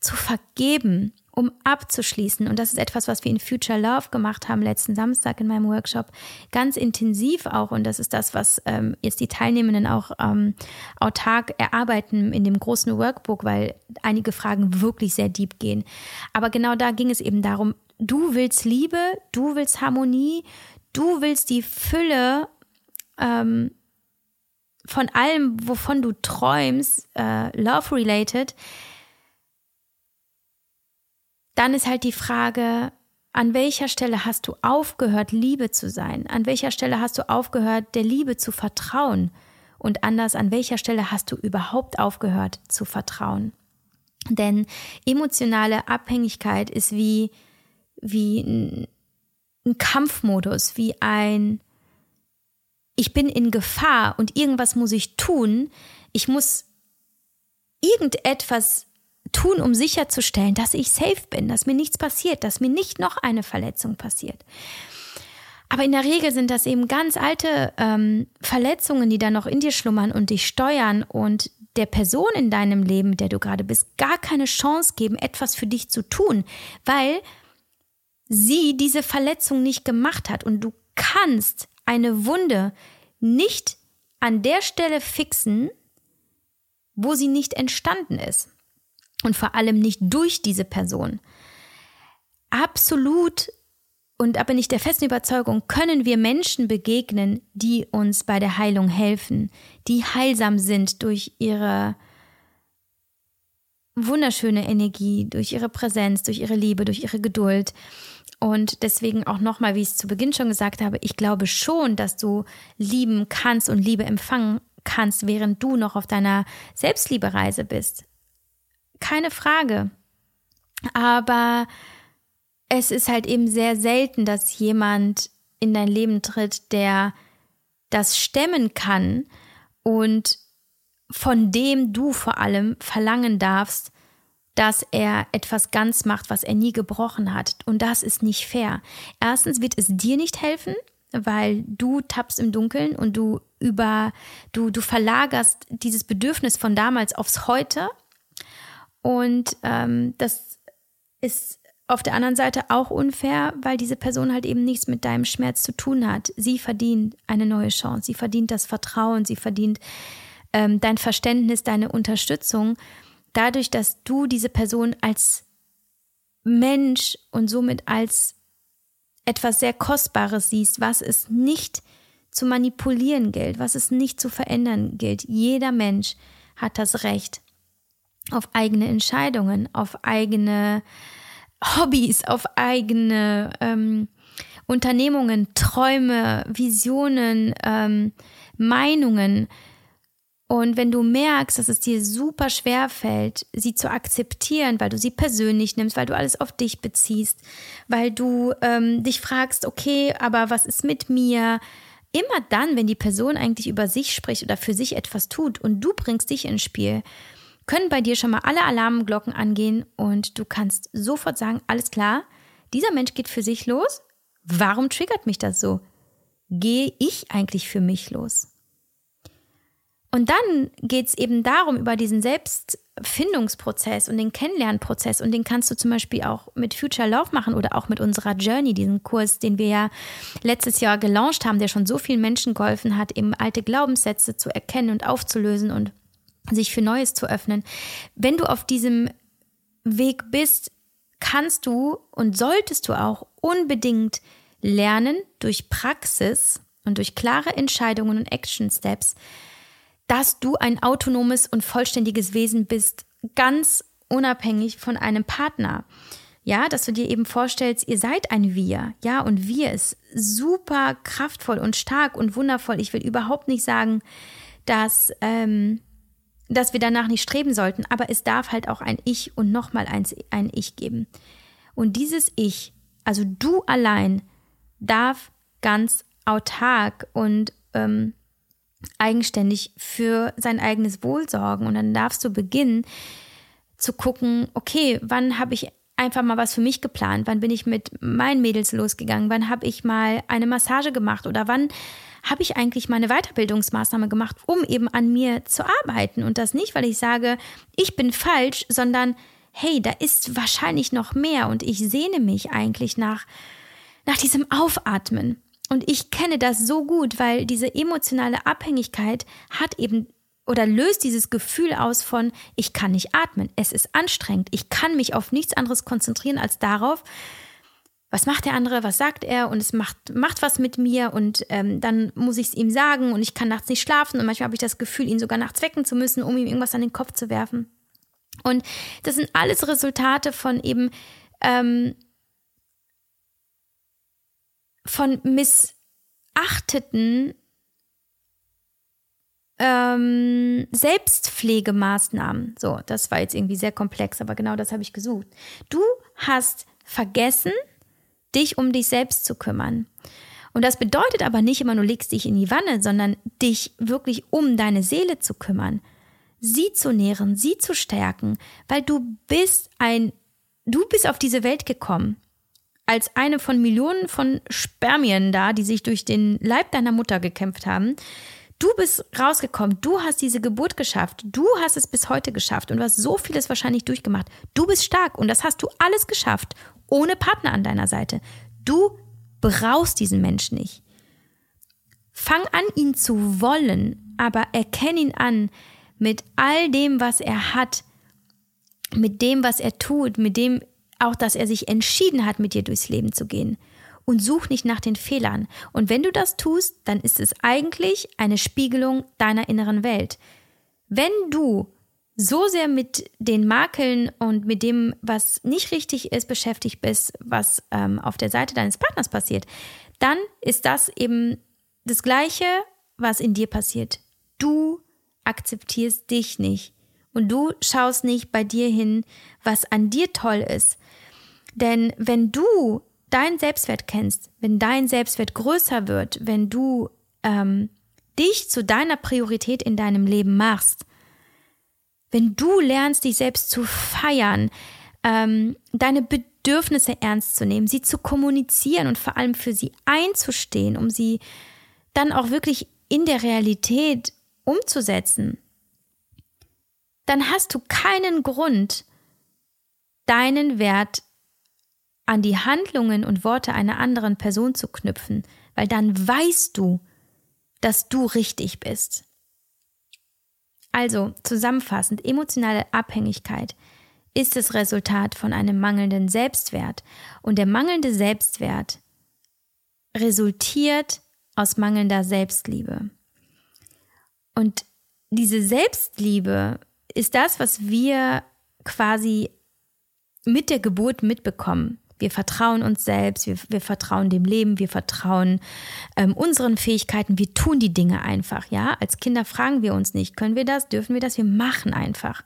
zu vergeben, um abzuschließen. Und das ist etwas, was wir in Future Love gemacht haben letzten Samstag in meinem Workshop. Ganz intensiv auch. Und das ist das, was ähm, jetzt die Teilnehmenden auch ähm, autark erarbeiten in dem großen Workbook, weil einige Fragen wirklich sehr deep gehen. Aber genau da ging es eben darum, du willst Liebe, du willst Harmonie, du willst die Fülle ähm, von allem, wovon du träumst, äh, love-related dann ist halt die Frage, an welcher Stelle hast du aufgehört, Liebe zu sein? An welcher Stelle hast du aufgehört, der Liebe zu vertrauen? Und anders, an welcher Stelle hast du überhaupt aufgehört zu vertrauen? Denn emotionale Abhängigkeit ist wie, wie ein, ein Kampfmodus, wie ein, ich bin in Gefahr und irgendwas muss ich tun. Ich muss irgendetwas tun, um sicherzustellen, dass ich safe bin, dass mir nichts passiert, dass mir nicht noch eine Verletzung passiert. Aber in der Regel sind das eben ganz alte ähm, Verletzungen, die da noch in dir schlummern und dich steuern und der Person in deinem Leben, der du gerade bist, gar keine Chance geben, etwas für dich zu tun, weil sie diese Verletzung nicht gemacht hat. Und du kannst eine Wunde nicht an der Stelle fixen, wo sie nicht entstanden ist und vor allem nicht durch diese Person. Absolut und da bin ich der festen Überzeugung, können wir Menschen begegnen, die uns bei der Heilung helfen, die heilsam sind durch ihre wunderschöne Energie, durch ihre Präsenz, durch ihre Liebe, durch ihre Geduld. Und deswegen auch nochmal, wie ich es zu Beginn schon gesagt habe, ich glaube schon, dass du lieben kannst und Liebe empfangen kannst, während du noch auf deiner Selbstliebereise bist keine Frage. Aber es ist halt eben sehr selten, dass jemand in dein Leben tritt, der das stemmen kann und von dem du vor allem verlangen darfst, dass er etwas ganz macht, was er nie gebrochen hat. Und das ist nicht fair. Erstens wird es dir nicht helfen, weil du tappst im Dunkeln und du über, du, du verlagerst dieses Bedürfnis von damals aufs Heute und ähm, das ist auf der anderen Seite auch unfair, weil diese Person halt eben nichts mit deinem Schmerz zu tun hat. Sie verdient eine neue Chance, sie verdient das Vertrauen, sie verdient ähm, dein Verständnis, deine Unterstützung. Dadurch, dass du diese Person als Mensch und somit als etwas sehr Kostbares siehst, was es nicht zu manipulieren gilt, was es nicht zu verändern gilt. Jeder Mensch hat das Recht, auf eigene Entscheidungen, auf eigene Hobbys, auf eigene ähm, Unternehmungen, Träume, Visionen, ähm, Meinungen. Und wenn du merkst, dass es dir super schwer fällt, sie zu akzeptieren, weil du sie persönlich nimmst, weil du alles auf dich beziehst, weil du ähm, dich fragst, okay, aber was ist mit mir? Immer dann, wenn die Person eigentlich über sich spricht oder für sich etwas tut und du bringst dich ins Spiel, können bei dir schon mal alle Alarmglocken angehen und du kannst sofort sagen, alles klar, dieser Mensch geht für sich los. Warum triggert mich das so? Gehe ich eigentlich für mich los? Und dann geht es eben darum, über diesen Selbstfindungsprozess und den Kennenlernprozess, und den kannst du zum Beispiel auch mit Future Love machen oder auch mit unserer Journey, diesen Kurs, den wir ja letztes Jahr gelauncht haben, der schon so vielen Menschen geholfen hat, eben alte Glaubenssätze zu erkennen und aufzulösen und sich für Neues zu öffnen. Wenn du auf diesem Weg bist, kannst du und solltest du auch unbedingt lernen durch Praxis und durch klare Entscheidungen und Action Steps, dass du ein autonomes und vollständiges Wesen bist, ganz unabhängig von einem Partner. Ja, dass du dir eben vorstellst, ihr seid ein Wir. Ja, und Wir ist super kraftvoll und stark und wundervoll. Ich will überhaupt nicht sagen, dass ähm, dass wir danach nicht streben sollten, aber es darf halt auch ein Ich und nochmal ein, Ich geben. Und dieses Ich, also du allein, darf ganz autark und ähm, eigenständig für sein eigenes Wohl sorgen. Und dann darfst du beginnen zu gucken, okay, wann habe ich einfach mal was für mich geplant? Wann bin ich mit meinen Mädels losgegangen? Wann habe ich mal eine Massage gemacht? Oder wann habe ich eigentlich mal eine Weiterbildungsmaßnahme gemacht, um eben an mir zu arbeiten? Und das nicht, weil ich sage, ich bin falsch, sondern hey, da ist wahrscheinlich noch mehr und ich sehne mich eigentlich nach, nach diesem Aufatmen. Und ich kenne das so gut, weil diese emotionale Abhängigkeit hat eben oder löst dieses Gefühl aus von, ich kann nicht atmen, es ist anstrengend, ich kann mich auf nichts anderes konzentrieren als darauf, was macht der andere, was sagt er und es macht, macht was mit mir und ähm, dann muss ich es ihm sagen und ich kann nachts nicht schlafen und manchmal habe ich das Gefühl, ihn sogar nachts wecken zu müssen, um ihm irgendwas an den Kopf zu werfen. Und das sind alles Resultate von eben ähm, von missachteten ähm, Selbstpflegemaßnahmen. So, das war jetzt irgendwie sehr komplex, aber genau das habe ich gesucht. Du hast vergessen, dich um dich selbst zu kümmern. Und das bedeutet aber nicht immer, du legst dich in die Wanne, sondern dich wirklich um deine Seele zu kümmern, sie zu nähren, sie zu stärken, weil du bist ein, du bist auf diese Welt gekommen als eine von Millionen von Spermien da, die sich durch den Leib deiner Mutter gekämpft haben. Du bist rausgekommen, du hast diese Geburt geschafft, du hast es bis heute geschafft und du hast so vieles wahrscheinlich durchgemacht. Du bist stark und das hast du alles geschafft, ohne Partner an deiner Seite. Du brauchst diesen Menschen nicht. Fang an, ihn zu wollen, aber erkenn ihn an mit all dem, was er hat, mit dem, was er tut, mit dem auch, dass er sich entschieden hat, mit dir durchs Leben zu gehen und such nicht nach den Fehlern. Und wenn du das tust, dann ist es eigentlich eine Spiegelung deiner inneren Welt. Wenn du so sehr mit den Makeln und mit dem, was nicht richtig ist, beschäftigt bist, was ähm, auf der Seite deines Partners passiert, dann ist das eben das Gleiche, was in dir passiert. Du akzeptierst dich nicht und du schaust nicht bei dir hin, was an dir toll ist. Denn wenn du deinen Selbstwert kennst, wenn dein Selbstwert größer wird, wenn du ähm, dich zu deiner Priorität in deinem Leben machst, wenn du lernst, dich selbst zu feiern, ähm, deine Bedürfnisse ernst zu nehmen, sie zu kommunizieren und vor allem für sie einzustehen, um sie dann auch wirklich in der Realität umzusetzen, dann hast du keinen Grund, deinen Wert an die Handlungen und Worte einer anderen Person zu knüpfen, weil dann weißt du, dass du richtig bist. Also zusammenfassend, emotionale Abhängigkeit ist das Resultat von einem mangelnden Selbstwert und der mangelnde Selbstwert resultiert aus mangelnder Selbstliebe. Und diese Selbstliebe ist das, was wir quasi mit der Geburt mitbekommen. Wir vertrauen uns selbst, wir, wir vertrauen dem Leben, wir vertrauen ähm, unseren Fähigkeiten, wir tun die Dinge einfach, ja. Als Kinder fragen wir uns nicht, können wir das, dürfen wir das, wir machen einfach.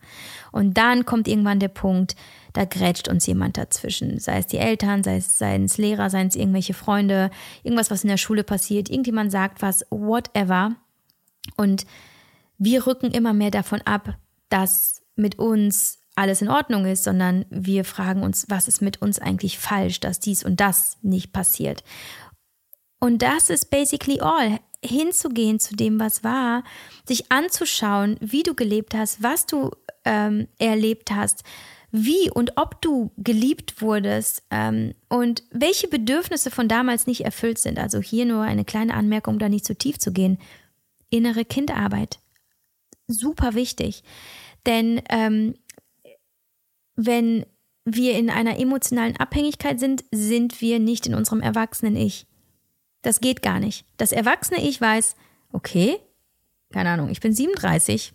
Und dann kommt irgendwann der Punkt, da grätscht uns jemand dazwischen. Sei es die Eltern, sei es, seien es Lehrer, seien es irgendwelche Freunde, irgendwas, was in der Schule passiert, irgendjemand sagt was, whatever. Und wir rücken immer mehr davon ab, dass mit uns alles in Ordnung ist, sondern wir fragen uns, was ist mit uns eigentlich falsch, dass dies und das nicht passiert. Und das ist basically all. Hinzugehen zu dem, was war, sich anzuschauen, wie du gelebt hast, was du ähm, erlebt hast, wie und ob du geliebt wurdest ähm, und welche Bedürfnisse von damals nicht erfüllt sind. Also hier nur eine kleine Anmerkung, um da nicht zu tief zu gehen. Innere Kindarbeit. Super wichtig. Denn ähm, wenn wir in einer emotionalen Abhängigkeit sind, sind wir nicht in unserem erwachsenen Ich. Das geht gar nicht. Das erwachsene Ich weiß, okay, keine Ahnung, ich bin 37,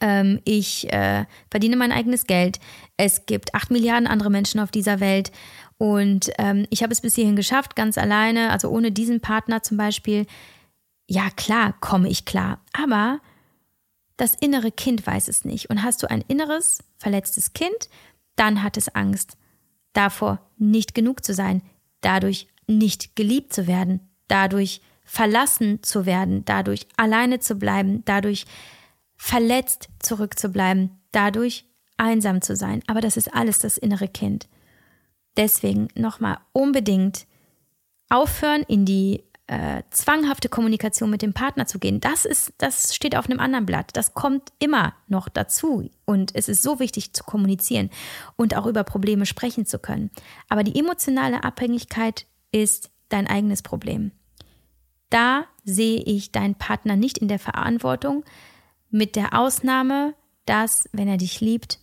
ähm, ich äh, verdiene mein eigenes Geld, es gibt acht Milliarden andere Menschen auf dieser Welt und ähm, ich habe es bis hierhin geschafft, ganz alleine, also ohne diesen Partner zum Beispiel. Ja, klar, komme ich klar. Aber das innere Kind weiß es nicht. Und hast du ein inneres, verletztes Kind, dann hat es Angst davor, nicht genug zu sein, dadurch nicht geliebt zu werden, dadurch verlassen zu werden, dadurch alleine zu bleiben, dadurch verletzt zurückzubleiben, dadurch einsam zu sein, aber das ist alles das innere Kind. Deswegen nochmal unbedingt aufhören, in die äh, zwanghafte Kommunikation mit dem Partner zu gehen. Das ist, das steht auf einem anderen Blatt. Das kommt immer noch dazu. Und es ist so wichtig zu kommunizieren und auch über Probleme sprechen zu können. Aber die emotionale Abhängigkeit ist dein eigenes Problem. Da sehe ich deinen Partner nicht in der Verantwortung, mit der Ausnahme, dass, wenn er dich liebt,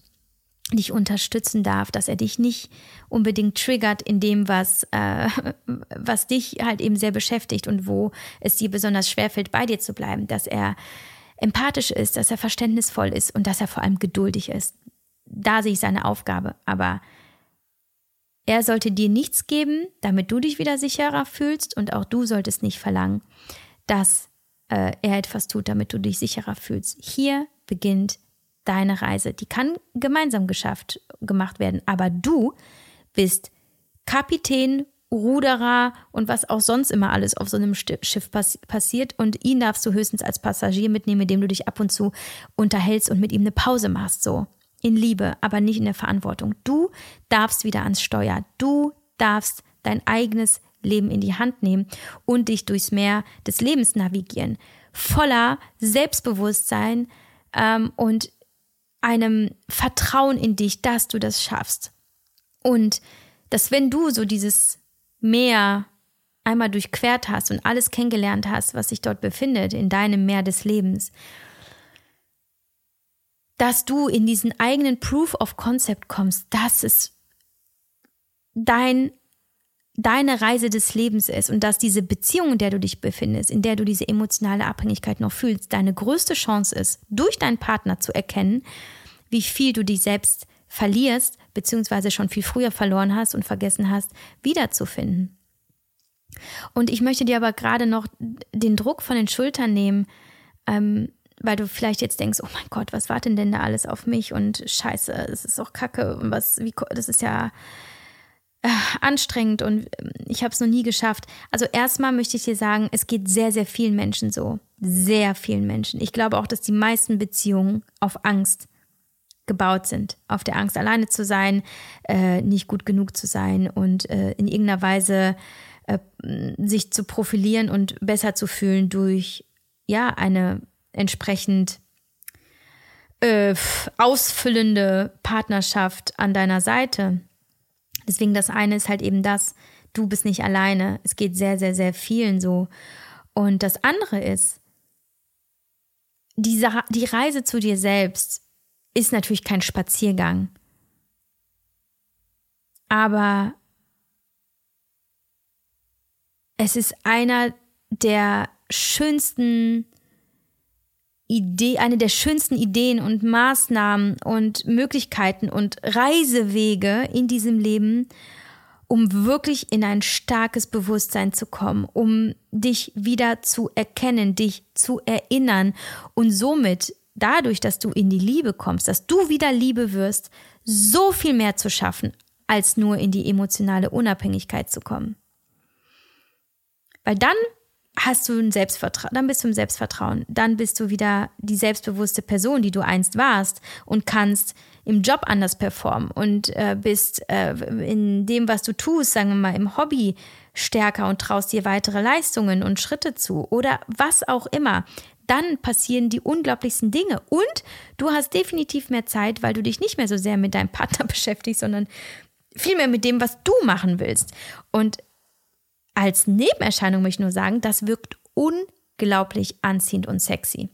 dich unterstützen darf, dass er dich nicht unbedingt triggert in dem, was, äh, was dich halt eben sehr beschäftigt und wo es dir besonders schwerfällt, bei dir zu bleiben, dass er empathisch ist, dass er verständnisvoll ist und dass er vor allem geduldig ist. Da sehe ich seine Aufgabe, aber er sollte dir nichts geben, damit du dich wieder sicherer fühlst und auch du solltest nicht verlangen, dass äh, er etwas tut, damit du dich sicherer fühlst. Hier beginnt deine Reise. Die kann gemeinsam geschafft, gemacht werden, aber du bist Kapitän, Ruderer und was auch sonst immer alles auf so einem Schiff pass passiert. Und ihn darfst du höchstens als Passagier mitnehmen, mit dem du dich ab und zu unterhältst und mit ihm eine Pause machst, so. In Liebe, aber nicht in der Verantwortung. Du darfst wieder ans Steuer. Du darfst dein eigenes Leben in die Hand nehmen und dich durchs Meer des Lebens navigieren. Voller Selbstbewusstsein ähm, und einem Vertrauen in dich, dass du das schaffst. Und dass wenn du so dieses Meer einmal durchquert hast und alles kennengelernt hast, was sich dort befindet, in deinem Meer des Lebens, dass du in diesen eigenen Proof of Concept kommst, dass es dein deine Reise des Lebens ist und dass diese Beziehung, in der du dich befindest, in der du diese emotionale Abhängigkeit noch fühlst, deine größte Chance ist, durch deinen Partner zu erkennen, wie viel du dich selbst verlierst, beziehungsweise schon viel früher verloren hast und vergessen hast, wiederzufinden. Und ich möchte dir aber gerade noch den Druck von den Schultern nehmen, ähm, weil du vielleicht jetzt denkst, oh mein Gott, was wartet denn da alles auf mich und scheiße, das ist auch kacke und was, wie, das ist ja, äh, anstrengend und ähm, ich habe es noch nie geschafft. Also erstmal möchte ich dir sagen, es geht sehr, sehr vielen Menschen so. Sehr vielen Menschen. Ich glaube auch, dass die meisten Beziehungen auf Angst gebaut sind. Auf der Angst, alleine zu sein, äh, nicht gut genug zu sein und äh, in irgendeiner Weise äh, sich zu profilieren und besser zu fühlen durch ja eine entsprechend äh, ausfüllende Partnerschaft an deiner Seite. Deswegen das eine ist halt eben das, du bist nicht alleine. Es geht sehr, sehr, sehr vielen so. Und das andere ist, die, die Reise zu dir selbst ist natürlich kein Spaziergang. Aber es ist einer der schönsten Idee, eine der schönsten Ideen und Maßnahmen und Möglichkeiten und Reisewege in diesem Leben, um wirklich in ein starkes Bewusstsein zu kommen, um dich wieder zu erkennen, dich zu erinnern und somit dadurch, dass du in die Liebe kommst, dass du wieder Liebe wirst, so viel mehr zu schaffen, als nur in die emotionale Unabhängigkeit zu kommen. Weil dann hast du ein Selbstvertrauen, dann bist du im Selbstvertrauen, dann bist du wieder die selbstbewusste Person, die du einst warst und kannst im Job anders performen und äh, bist äh, in dem, was du tust, sagen wir mal im Hobby stärker und traust dir weitere Leistungen und Schritte zu oder was auch immer. Dann passieren die unglaublichsten Dinge und du hast definitiv mehr Zeit, weil du dich nicht mehr so sehr mit deinem Partner beschäftigst, sondern vielmehr mit dem, was du machen willst. Und als Nebenerscheinung möchte ich nur sagen, das wirkt unglaublich anziehend und sexy.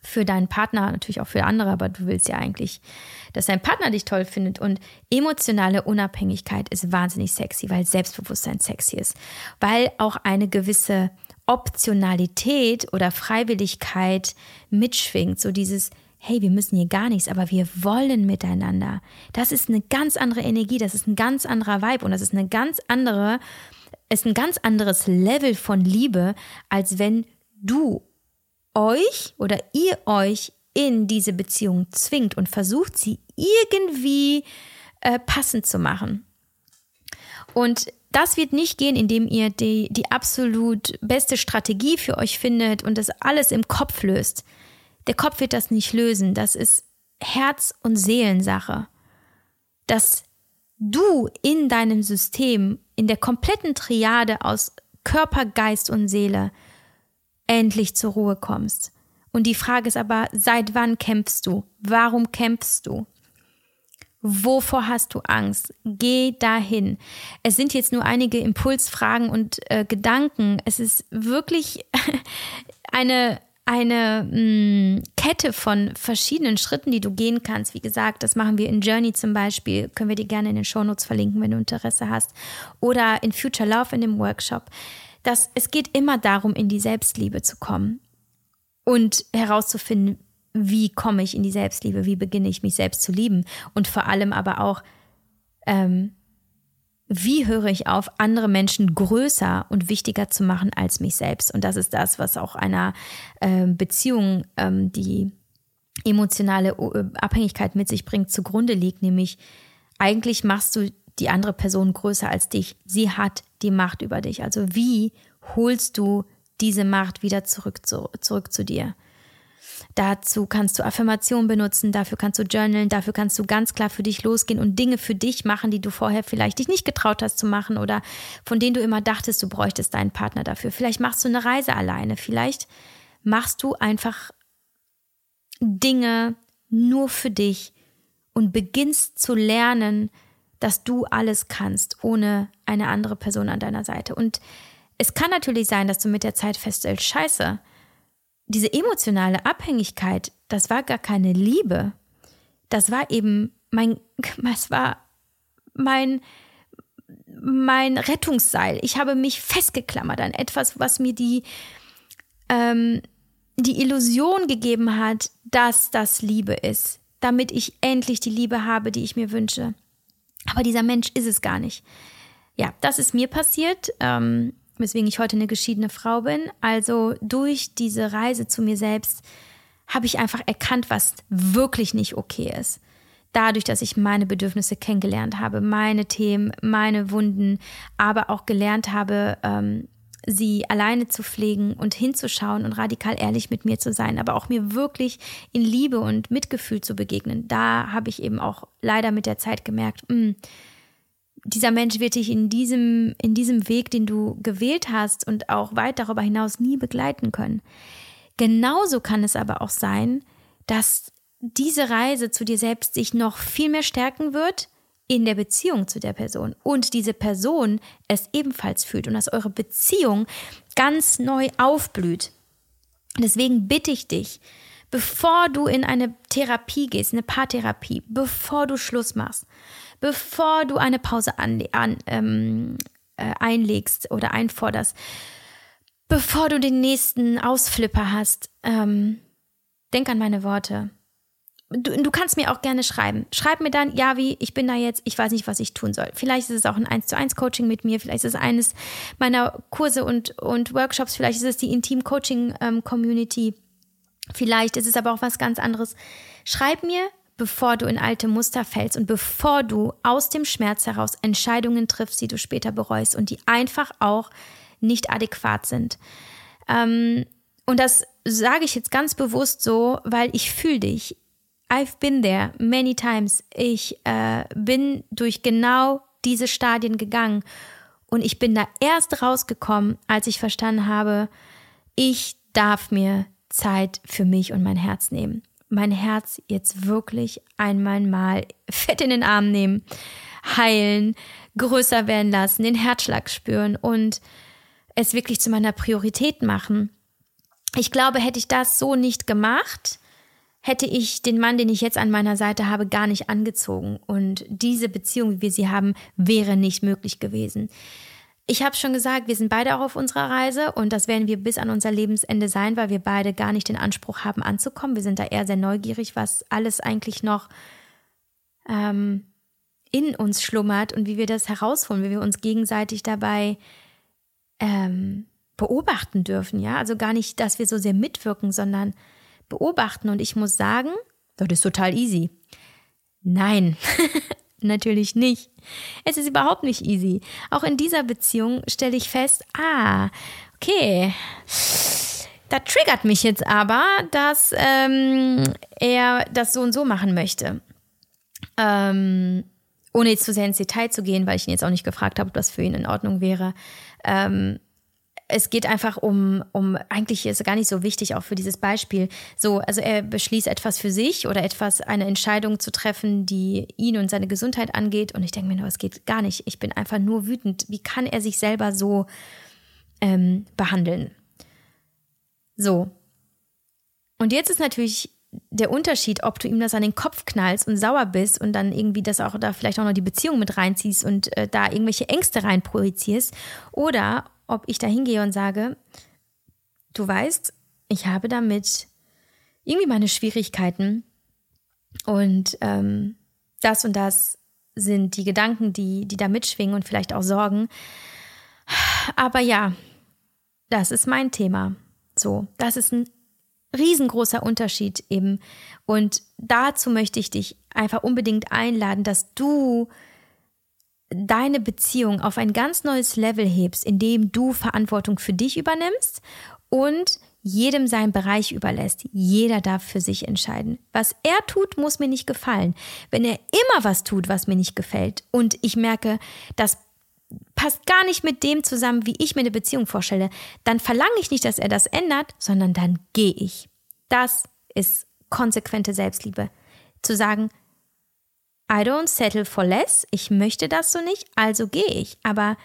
Für deinen Partner, natürlich auch für andere, aber du willst ja eigentlich, dass dein Partner dich toll findet. Und emotionale Unabhängigkeit ist wahnsinnig sexy, weil Selbstbewusstsein sexy ist. Weil auch eine gewisse Optionalität oder Freiwilligkeit mitschwingt. So dieses, hey, wir müssen hier gar nichts, aber wir wollen miteinander. Das ist eine ganz andere Energie, das ist ein ganz anderer Vibe und das ist eine ganz andere ist ein ganz anderes Level von Liebe, als wenn du euch oder ihr euch in diese Beziehung zwingt und versucht, sie irgendwie äh, passend zu machen. Und das wird nicht gehen, indem ihr die, die absolut beste Strategie für euch findet und das alles im Kopf löst. Der Kopf wird das nicht lösen. Das ist Herz- und Seelensache, dass du in deinem System, in der kompletten Triade aus Körper, Geist und Seele endlich zur Ruhe kommst. Und die Frage ist aber, seit wann kämpfst du? Warum kämpfst du? Wovor hast du Angst? Geh dahin. Es sind jetzt nur einige Impulsfragen und äh, Gedanken. Es ist wirklich eine, eine mh, mm, Kette von verschiedenen Schritten, die du gehen kannst. Wie gesagt, das machen wir in Journey zum Beispiel. Können wir dir gerne in den Shownotes verlinken, wenn du Interesse hast. Oder in Future Love in dem Workshop. Das, es geht immer darum, in die Selbstliebe zu kommen und herauszufinden, wie komme ich in die Selbstliebe, wie beginne ich mich selbst zu lieben und vor allem aber auch, ähm, wie höre ich auf, andere Menschen größer und wichtiger zu machen als mich selbst. Und das ist das, was auch einer äh, Beziehung, ähm, die emotionale äh, Abhängigkeit mit sich bringt, zugrunde liegt, nämlich eigentlich machst du die andere Person größer als dich. Sie hat die Macht über dich. Also wie holst du diese Macht wieder zurück zu, zurück zu dir? Dazu kannst du Affirmationen benutzen, dafür kannst du journalen, dafür kannst du ganz klar für dich losgehen und Dinge für dich machen, die du vorher vielleicht dich nicht getraut hast zu machen oder von denen du immer dachtest, du bräuchtest deinen Partner dafür. Vielleicht machst du eine Reise alleine, vielleicht machst du einfach Dinge nur für dich und beginnst zu lernen, dass du alles kannst, ohne eine andere Person an deiner Seite. Und es kann natürlich sein, dass du mit der Zeit feststellst, scheiße, diese emotionale Abhängigkeit, das war gar keine Liebe. Das war eben mein, was war mein, mein Rettungsseil. Ich habe mich festgeklammert an etwas, was mir die, ähm, die Illusion gegeben hat, dass das Liebe ist, damit ich endlich die Liebe habe, die ich mir wünsche. Aber dieser Mensch ist es gar nicht. Ja, das ist mir passiert. Ähm, weswegen ich heute eine geschiedene Frau bin. Also durch diese Reise zu mir selbst habe ich einfach erkannt, was wirklich nicht okay ist. Dadurch, dass ich meine Bedürfnisse kennengelernt habe, meine Themen, meine Wunden, aber auch gelernt habe, ähm, sie alleine zu pflegen und hinzuschauen und radikal ehrlich mit mir zu sein, aber auch mir wirklich in Liebe und Mitgefühl zu begegnen. Da habe ich eben auch leider mit der Zeit gemerkt, mh, hm, dieser Mensch wird dich in diesem, in diesem Weg, den du gewählt hast und auch weit darüber hinaus nie begleiten können. Genauso kann es aber auch sein, dass diese Reise zu dir selbst sich noch viel mehr stärken wird in der Beziehung zu der Person und diese Person es ebenfalls fühlt und dass eure Beziehung ganz neu aufblüht. Deswegen bitte ich dich, bevor du in eine Therapie gehst, eine Paartherapie, bevor du Schluss machst, bevor du eine Pause an, an, ähm, äh, einlegst oder einforderst, bevor du den nächsten Ausflipper hast, ähm, denk an meine Worte. Du, du, kannst mir auch gerne schreiben. Schreib mir dann, ja, wie, ich bin da jetzt, ich weiß nicht, was ich tun soll. Vielleicht ist es auch ein 1 zu 1 Coaching mit mir, vielleicht ist es eines meiner Kurse und, und Workshops, vielleicht ist es die Intim Coaching ähm, vielleicht ist es aber auch was ganz anderes. Schreib mir, bevor du in alte Muster fällst und bevor du aus dem Schmerz heraus Entscheidungen triffst, die du später bereust und die einfach auch nicht adäquat sind. Ähm, und das sage ich jetzt ganz bewusst so, weil ich fühle dich. I've been there many times. Ich äh, bin durch genau diese Stadien gegangen und ich bin da erst rausgekommen, als ich verstanden habe, ich darf mir Zeit für mich und mein Herz nehmen mein Herz jetzt wirklich einmal mal fett in den Arm nehmen, heilen, größer werden lassen, den Herzschlag spüren und es wirklich zu meiner Priorität machen. Ich glaube, hätte ich das so nicht gemacht, hätte ich den Mann, den ich jetzt an meiner Seite habe, gar nicht angezogen. Und diese Beziehung, wie wir sie haben, wäre nicht möglich gewesen. Ich habe schon gesagt, wir sind beide auch auf unserer Reise und das werden wir bis an unser Lebensende sein, weil wir beide gar nicht den Anspruch haben anzukommen. Wir sind da eher sehr neugierig, was alles eigentlich noch ähm, in uns schlummert und wie wir das herausholen, wie wir uns gegenseitig dabei ähm, beobachten dürfen. Ja, also gar nicht, dass wir so sehr mitwirken, sondern beobachten. Und ich muss sagen, das ist total easy. Nein, Natürlich nicht. Es ist überhaupt nicht easy. Auch in dieser Beziehung stelle ich fest, ah, okay, da triggert mich jetzt aber, dass ähm, er das so und so machen möchte. Ähm, ohne jetzt zu sehr ins Detail zu gehen, weil ich ihn jetzt auch nicht gefragt habe, ob das für ihn in Ordnung wäre. Ähm, es geht einfach um, um, eigentlich ist es gar nicht so wichtig, auch für dieses Beispiel. So, also er beschließt etwas für sich oder etwas, eine Entscheidung zu treffen, die ihn und seine Gesundheit angeht. Und ich denke mir nur, es geht gar nicht. Ich bin einfach nur wütend. Wie kann er sich selber so ähm, behandeln? So. Und jetzt ist natürlich der Unterschied, ob du ihm das an den Kopf knallst und sauer bist und dann irgendwie das auch da vielleicht auch noch die Beziehung mit reinziehst und äh, da irgendwelche Ängste reinprojizierst oder ob ich da hingehe und sage, du weißt, ich habe damit irgendwie meine Schwierigkeiten und ähm, das und das sind die Gedanken, die, die da mitschwingen und vielleicht auch Sorgen. Aber ja, das ist mein Thema. So, das ist ein riesengroßer Unterschied eben. Und dazu möchte ich dich einfach unbedingt einladen, dass du deine Beziehung auf ein ganz neues Level hebst, indem du Verantwortung für dich übernimmst und jedem seinen Bereich überlässt. Jeder darf für sich entscheiden. Was er tut, muss mir nicht gefallen. Wenn er immer was tut, was mir nicht gefällt und ich merke, das passt gar nicht mit dem zusammen, wie ich mir eine Beziehung vorstelle, dann verlange ich nicht, dass er das ändert, sondern dann gehe ich. Das ist konsequente Selbstliebe. Zu sagen, I don't settle for less, ich möchte das so nicht, also gehe ich. Aber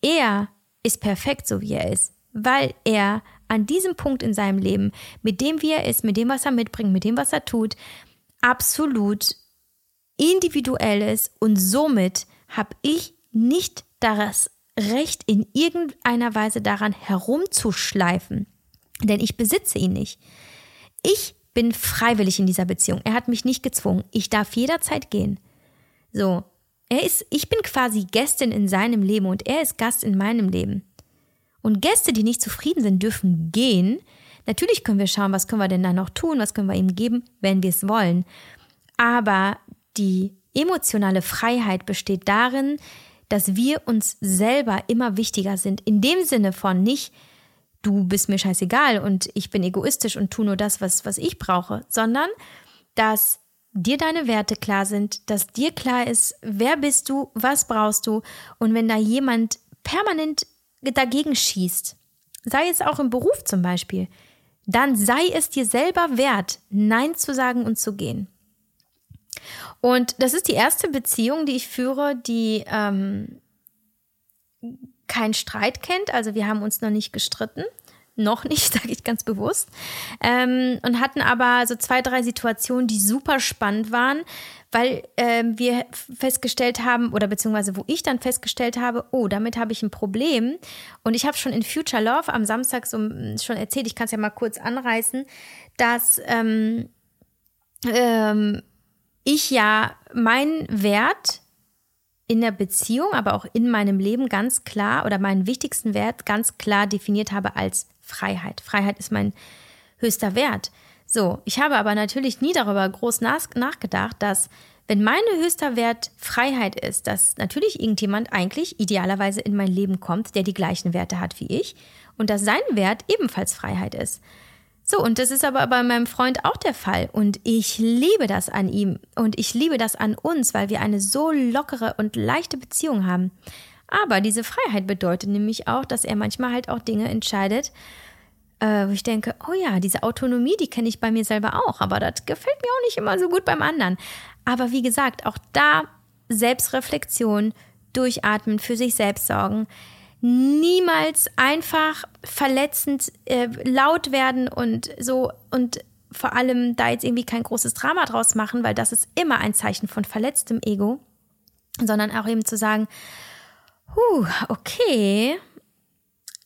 er ist perfekt, so wie er ist, weil er an diesem Punkt in seinem Leben, mit dem, wie er ist, mit dem, was er mitbringt, mit dem, was er tut, absolut individuell ist und somit habe ich nicht das Recht, in irgendeiner Weise daran herumzuschleifen, denn ich besitze ihn nicht. Ich bin freiwillig in dieser Beziehung. Er hat mich nicht gezwungen. Ich darf jederzeit gehen. So. Er ist, ich bin quasi Gästin in seinem Leben und er ist Gast in meinem Leben. Und Gäste, die nicht zufrieden sind, dürfen gehen. Natürlich können wir schauen, was können wir denn da noch tun, was können wir ihm geben, wenn wir es wollen. Aber die emotionale Freiheit besteht darin, dass wir uns selber immer wichtiger sind. In dem Sinne von nicht, du bist mir scheißegal und ich bin egoistisch und tu nur das, was, was ich brauche, sondern dass dir deine Werte klar sind, dass dir klar ist, wer bist du, was brauchst du und wenn da jemand permanent dagegen schießt, sei es auch im Beruf zum Beispiel, dann sei es dir selber wert, Nein zu sagen und zu gehen. Und das ist die erste Beziehung, die ich führe, die ähm, keinen Streit kennt. Also wir haben uns noch nicht gestritten. Noch nicht, sage ich ganz bewusst. Ähm, und hatten aber so zwei, drei Situationen, die super spannend waren, weil ähm, wir festgestellt haben, oder beziehungsweise wo ich dann festgestellt habe, oh, damit habe ich ein Problem. Und ich habe schon in Future Love am Samstag so hm, schon erzählt, ich kann es ja mal kurz anreißen, dass ähm, ähm, ich ja meinen Wert in der Beziehung, aber auch in meinem Leben ganz klar oder meinen wichtigsten Wert ganz klar definiert habe als Freiheit. Freiheit ist mein höchster Wert. So, ich habe aber natürlich nie darüber groß nachgedacht, dass wenn mein höchster Wert Freiheit ist, dass natürlich irgendjemand eigentlich idealerweise in mein Leben kommt, der die gleichen Werte hat wie ich und dass sein Wert ebenfalls Freiheit ist. So, und das ist aber bei meinem Freund auch der Fall. Und ich liebe das an ihm und ich liebe das an uns, weil wir eine so lockere und leichte Beziehung haben. Aber diese Freiheit bedeutet nämlich auch, dass er manchmal halt auch Dinge entscheidet, äh, wo ich denke, oh ja, diese Autonomie, die kenne ich bei mir selber auch, aber das gefällt mir auch nicht immer so gut beim anderen. Aber wie gesagt, auch da Selbstreflexion, durchatmen, für sich selbst sorgen niemals einfach verletzend äh, laut werden und so und vor allem da jetzt irgendwie kein großes Drama draus machen, weil das ist immer ein Zeichen von verletztem Ego, sondern auch eben zu sagen, huh, okay,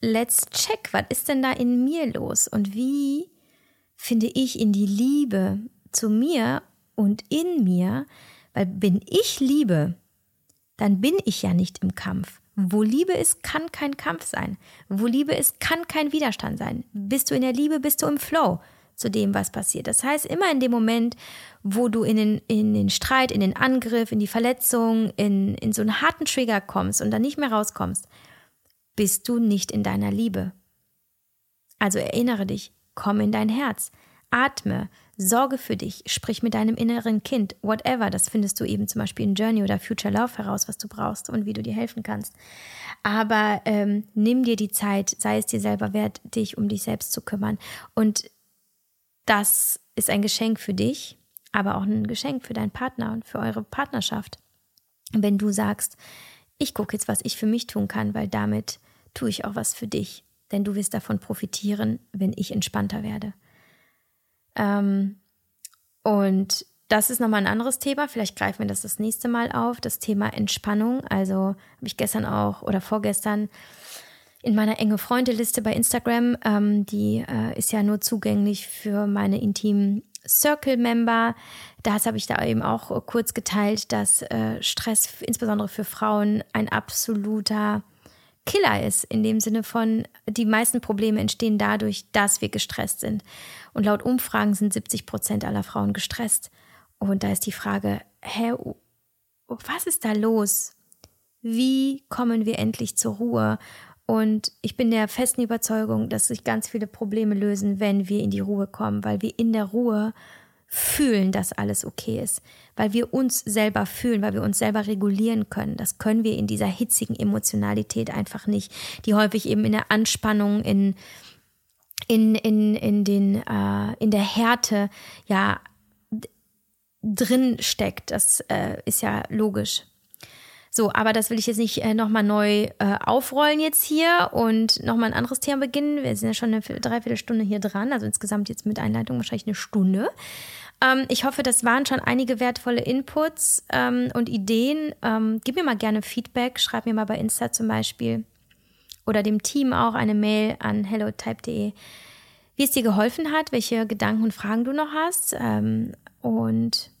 let's check, was ist denn da in mir los und wie finde ich in die Liebe zu mir und in mir, weil bin ich Liebe, dann bin ich ja nicht im Kampf. Wo Liebe ist, kann kein Kampf sein. Wo Liebe ist, kann kein Widerstand sein. Bist du in der Liebe, bist du im Flow zu dem, was passiert. Das heißt, immer in dem Moment, wo du in den, in den Streit, in den Angriff, in die Verletzung, in, in so einen harten Trigger kommst und dann nicht mehr rauskommst, bist du nicht in deiner Liebe. Also erinnere dich, komm in dein Herz, atme, sorge für dich, sprich mit deinem inneren Kind, whatever. Das findest du eben zum Beispiel in Journey oder Future Love heraus, was du brauchst und wie du dir helfen kannst. Aber ähm, nimm dir die Zeit, sei es dir selber wert, dich um dich selbst zu kümmern. Und das ist ein Geschenk für dich, aber auch ein Geschenk für deinen Partner und für eure Partnerschaft. Wenn du sagst, ich gucke jetzt, was ich für mich tun kann, weil damit tue ich auch was für dich. Denn du wirst davon profitieren, wenn ich entspannter werde. Ähm, und das ist nochmal ein anderes Thema. Vielleicht greifen wir das das nächste Mal auf. Das Thema Entspannung. Also habe ich gestern auch oder vorgestern in meiner enge Freundeliste bei Instagram. Ähm, die äh, ist ja nur zugänglich für meine intimen Circle-Member. Das habe ich da eben auch kurz geteilt, dass äh, Stress insbesondere für Frauen ein absoluter Killer ist, in dem Sinne von, die meisten Probleme entstehen dadurch, dass wir gestresst sind. Und laut Umfragen sind 70 Prozent aller Frauen gestresst. Und da ist die Frage, hä, was ist da los? Wie kommen wir endlich zur Ruhe? Und ich bin der festen Überzeugung, dass sich ganz viele Probleme lösen, wenn wir in die Ruhe kommen, weil wir in der Ruhe fühlen, dass alles okay ist, weil wir uns selber fühlen, weil wir uns selber regulieren können. Das können wir in dieser hitzigen Emotionalität einfach nicht, die häufig eben in der Anspannung, in in in in den äh, in der Härte ja drin steckt. Das äh, ist ja logisch. So, aber das will ich jetzt nicht äh, nochmal neu äh, aufrollen jetzt hier und nochmal ein anderes Thema beginnen. Wir sind ja schon eine Dreiviertelstunde hier dran, also insgesamt jetzt mit Einleitung wahrscheinlich eine Stunde. Ähm, ich hoffe, das waren schon einige wertvolle Inputs ähm, und Ideen. Ähm, gib mir mal gerne Feedback, schreib mir mal bei Insta zum Beispiel oder dem Team auch eine Mail an hellotype.de, wie es dir geholfen hat, welche Gedanken und Fragen du noch hast. Ähm, und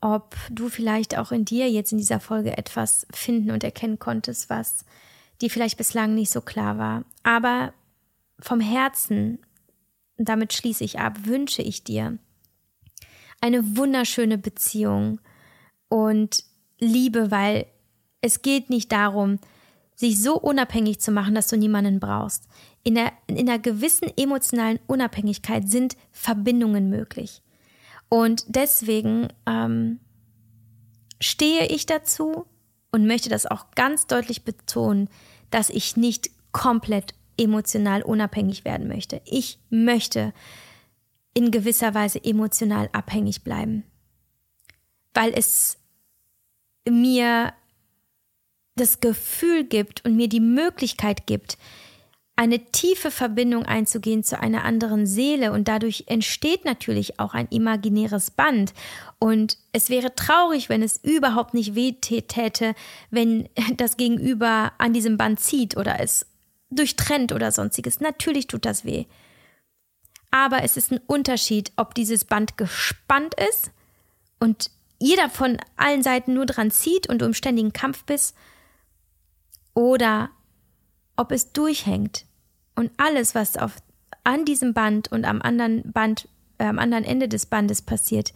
ob du vielleicht auch in dir jetzt in dieser Folge etwas finden und erkennen konntest, was dir vielleicht bislang nicht so klar war. Aber vom Herzen, damit schließe ich ab, wünsche ich dir eine wunderschöne Beziehung und Liebe, weil es geht nicht darum, sich so unabhängig zu machen, dass du niemanden brauchst. In, der, in einer gewissen emotionalen Unabhängigkeit sind Verbindungen möglich. Und deswegen ähm, stehe ich dazu und möchte das auch ganz deutlich betonen, dass ich nicht komplett emotional unabhängig werden möchte. Ich möchte in gewisser Weise emotional abhängig bleiben, weil es mir das Gefühl gibt und mir die Möglichkeit gibt, eine tiefe Verbindung einzugehen zu einer anderen Seele und dadurch entsteht natürlich auch ein imaginäres Band. Und es wäre traurig, wenn es überhaupt nicht weh täte, wenn das Gegenüber an diesem Band zieht oder es durchtrennt oder sonstiges. Natürlich tut das weh. Aber es ist ein Unterschied, ob dieses Band gespannt ist und jeder von allen Seiten nur dran zieht und du im ständigen Kampf bist oder ob es durchhängt und alles, was auf, an diesem Band und am anderen Band, äh, am anderen Ende des Bandes passiert,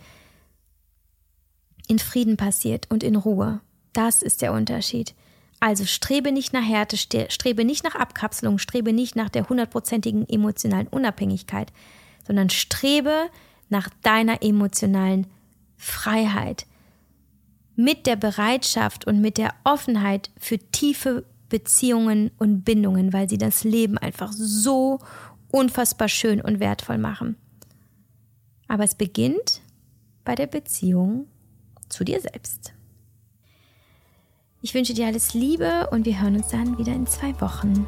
in Frieden passiert und in Ruhe. Das ist der Unterschied. Also strebe nicht nach Härte, strebe nicht nach Abkapselung, strebe nicht nach der hundertprozentigen emotionalen Unabhängigkeit, sondern strebe nach deiner emotionalen Freiheit. Mit der Bereitschaft und mit der Offenheit für tiefe Beziehungen und Bindungen, weil sie das Leben einfach so unfassbar schön und wertvoll machen. Aber es beginnt bei der Beziehung zu dir selbst. Ich wünsche dir alles Liebe und wir hören uns dann wieder in zwei Wochen.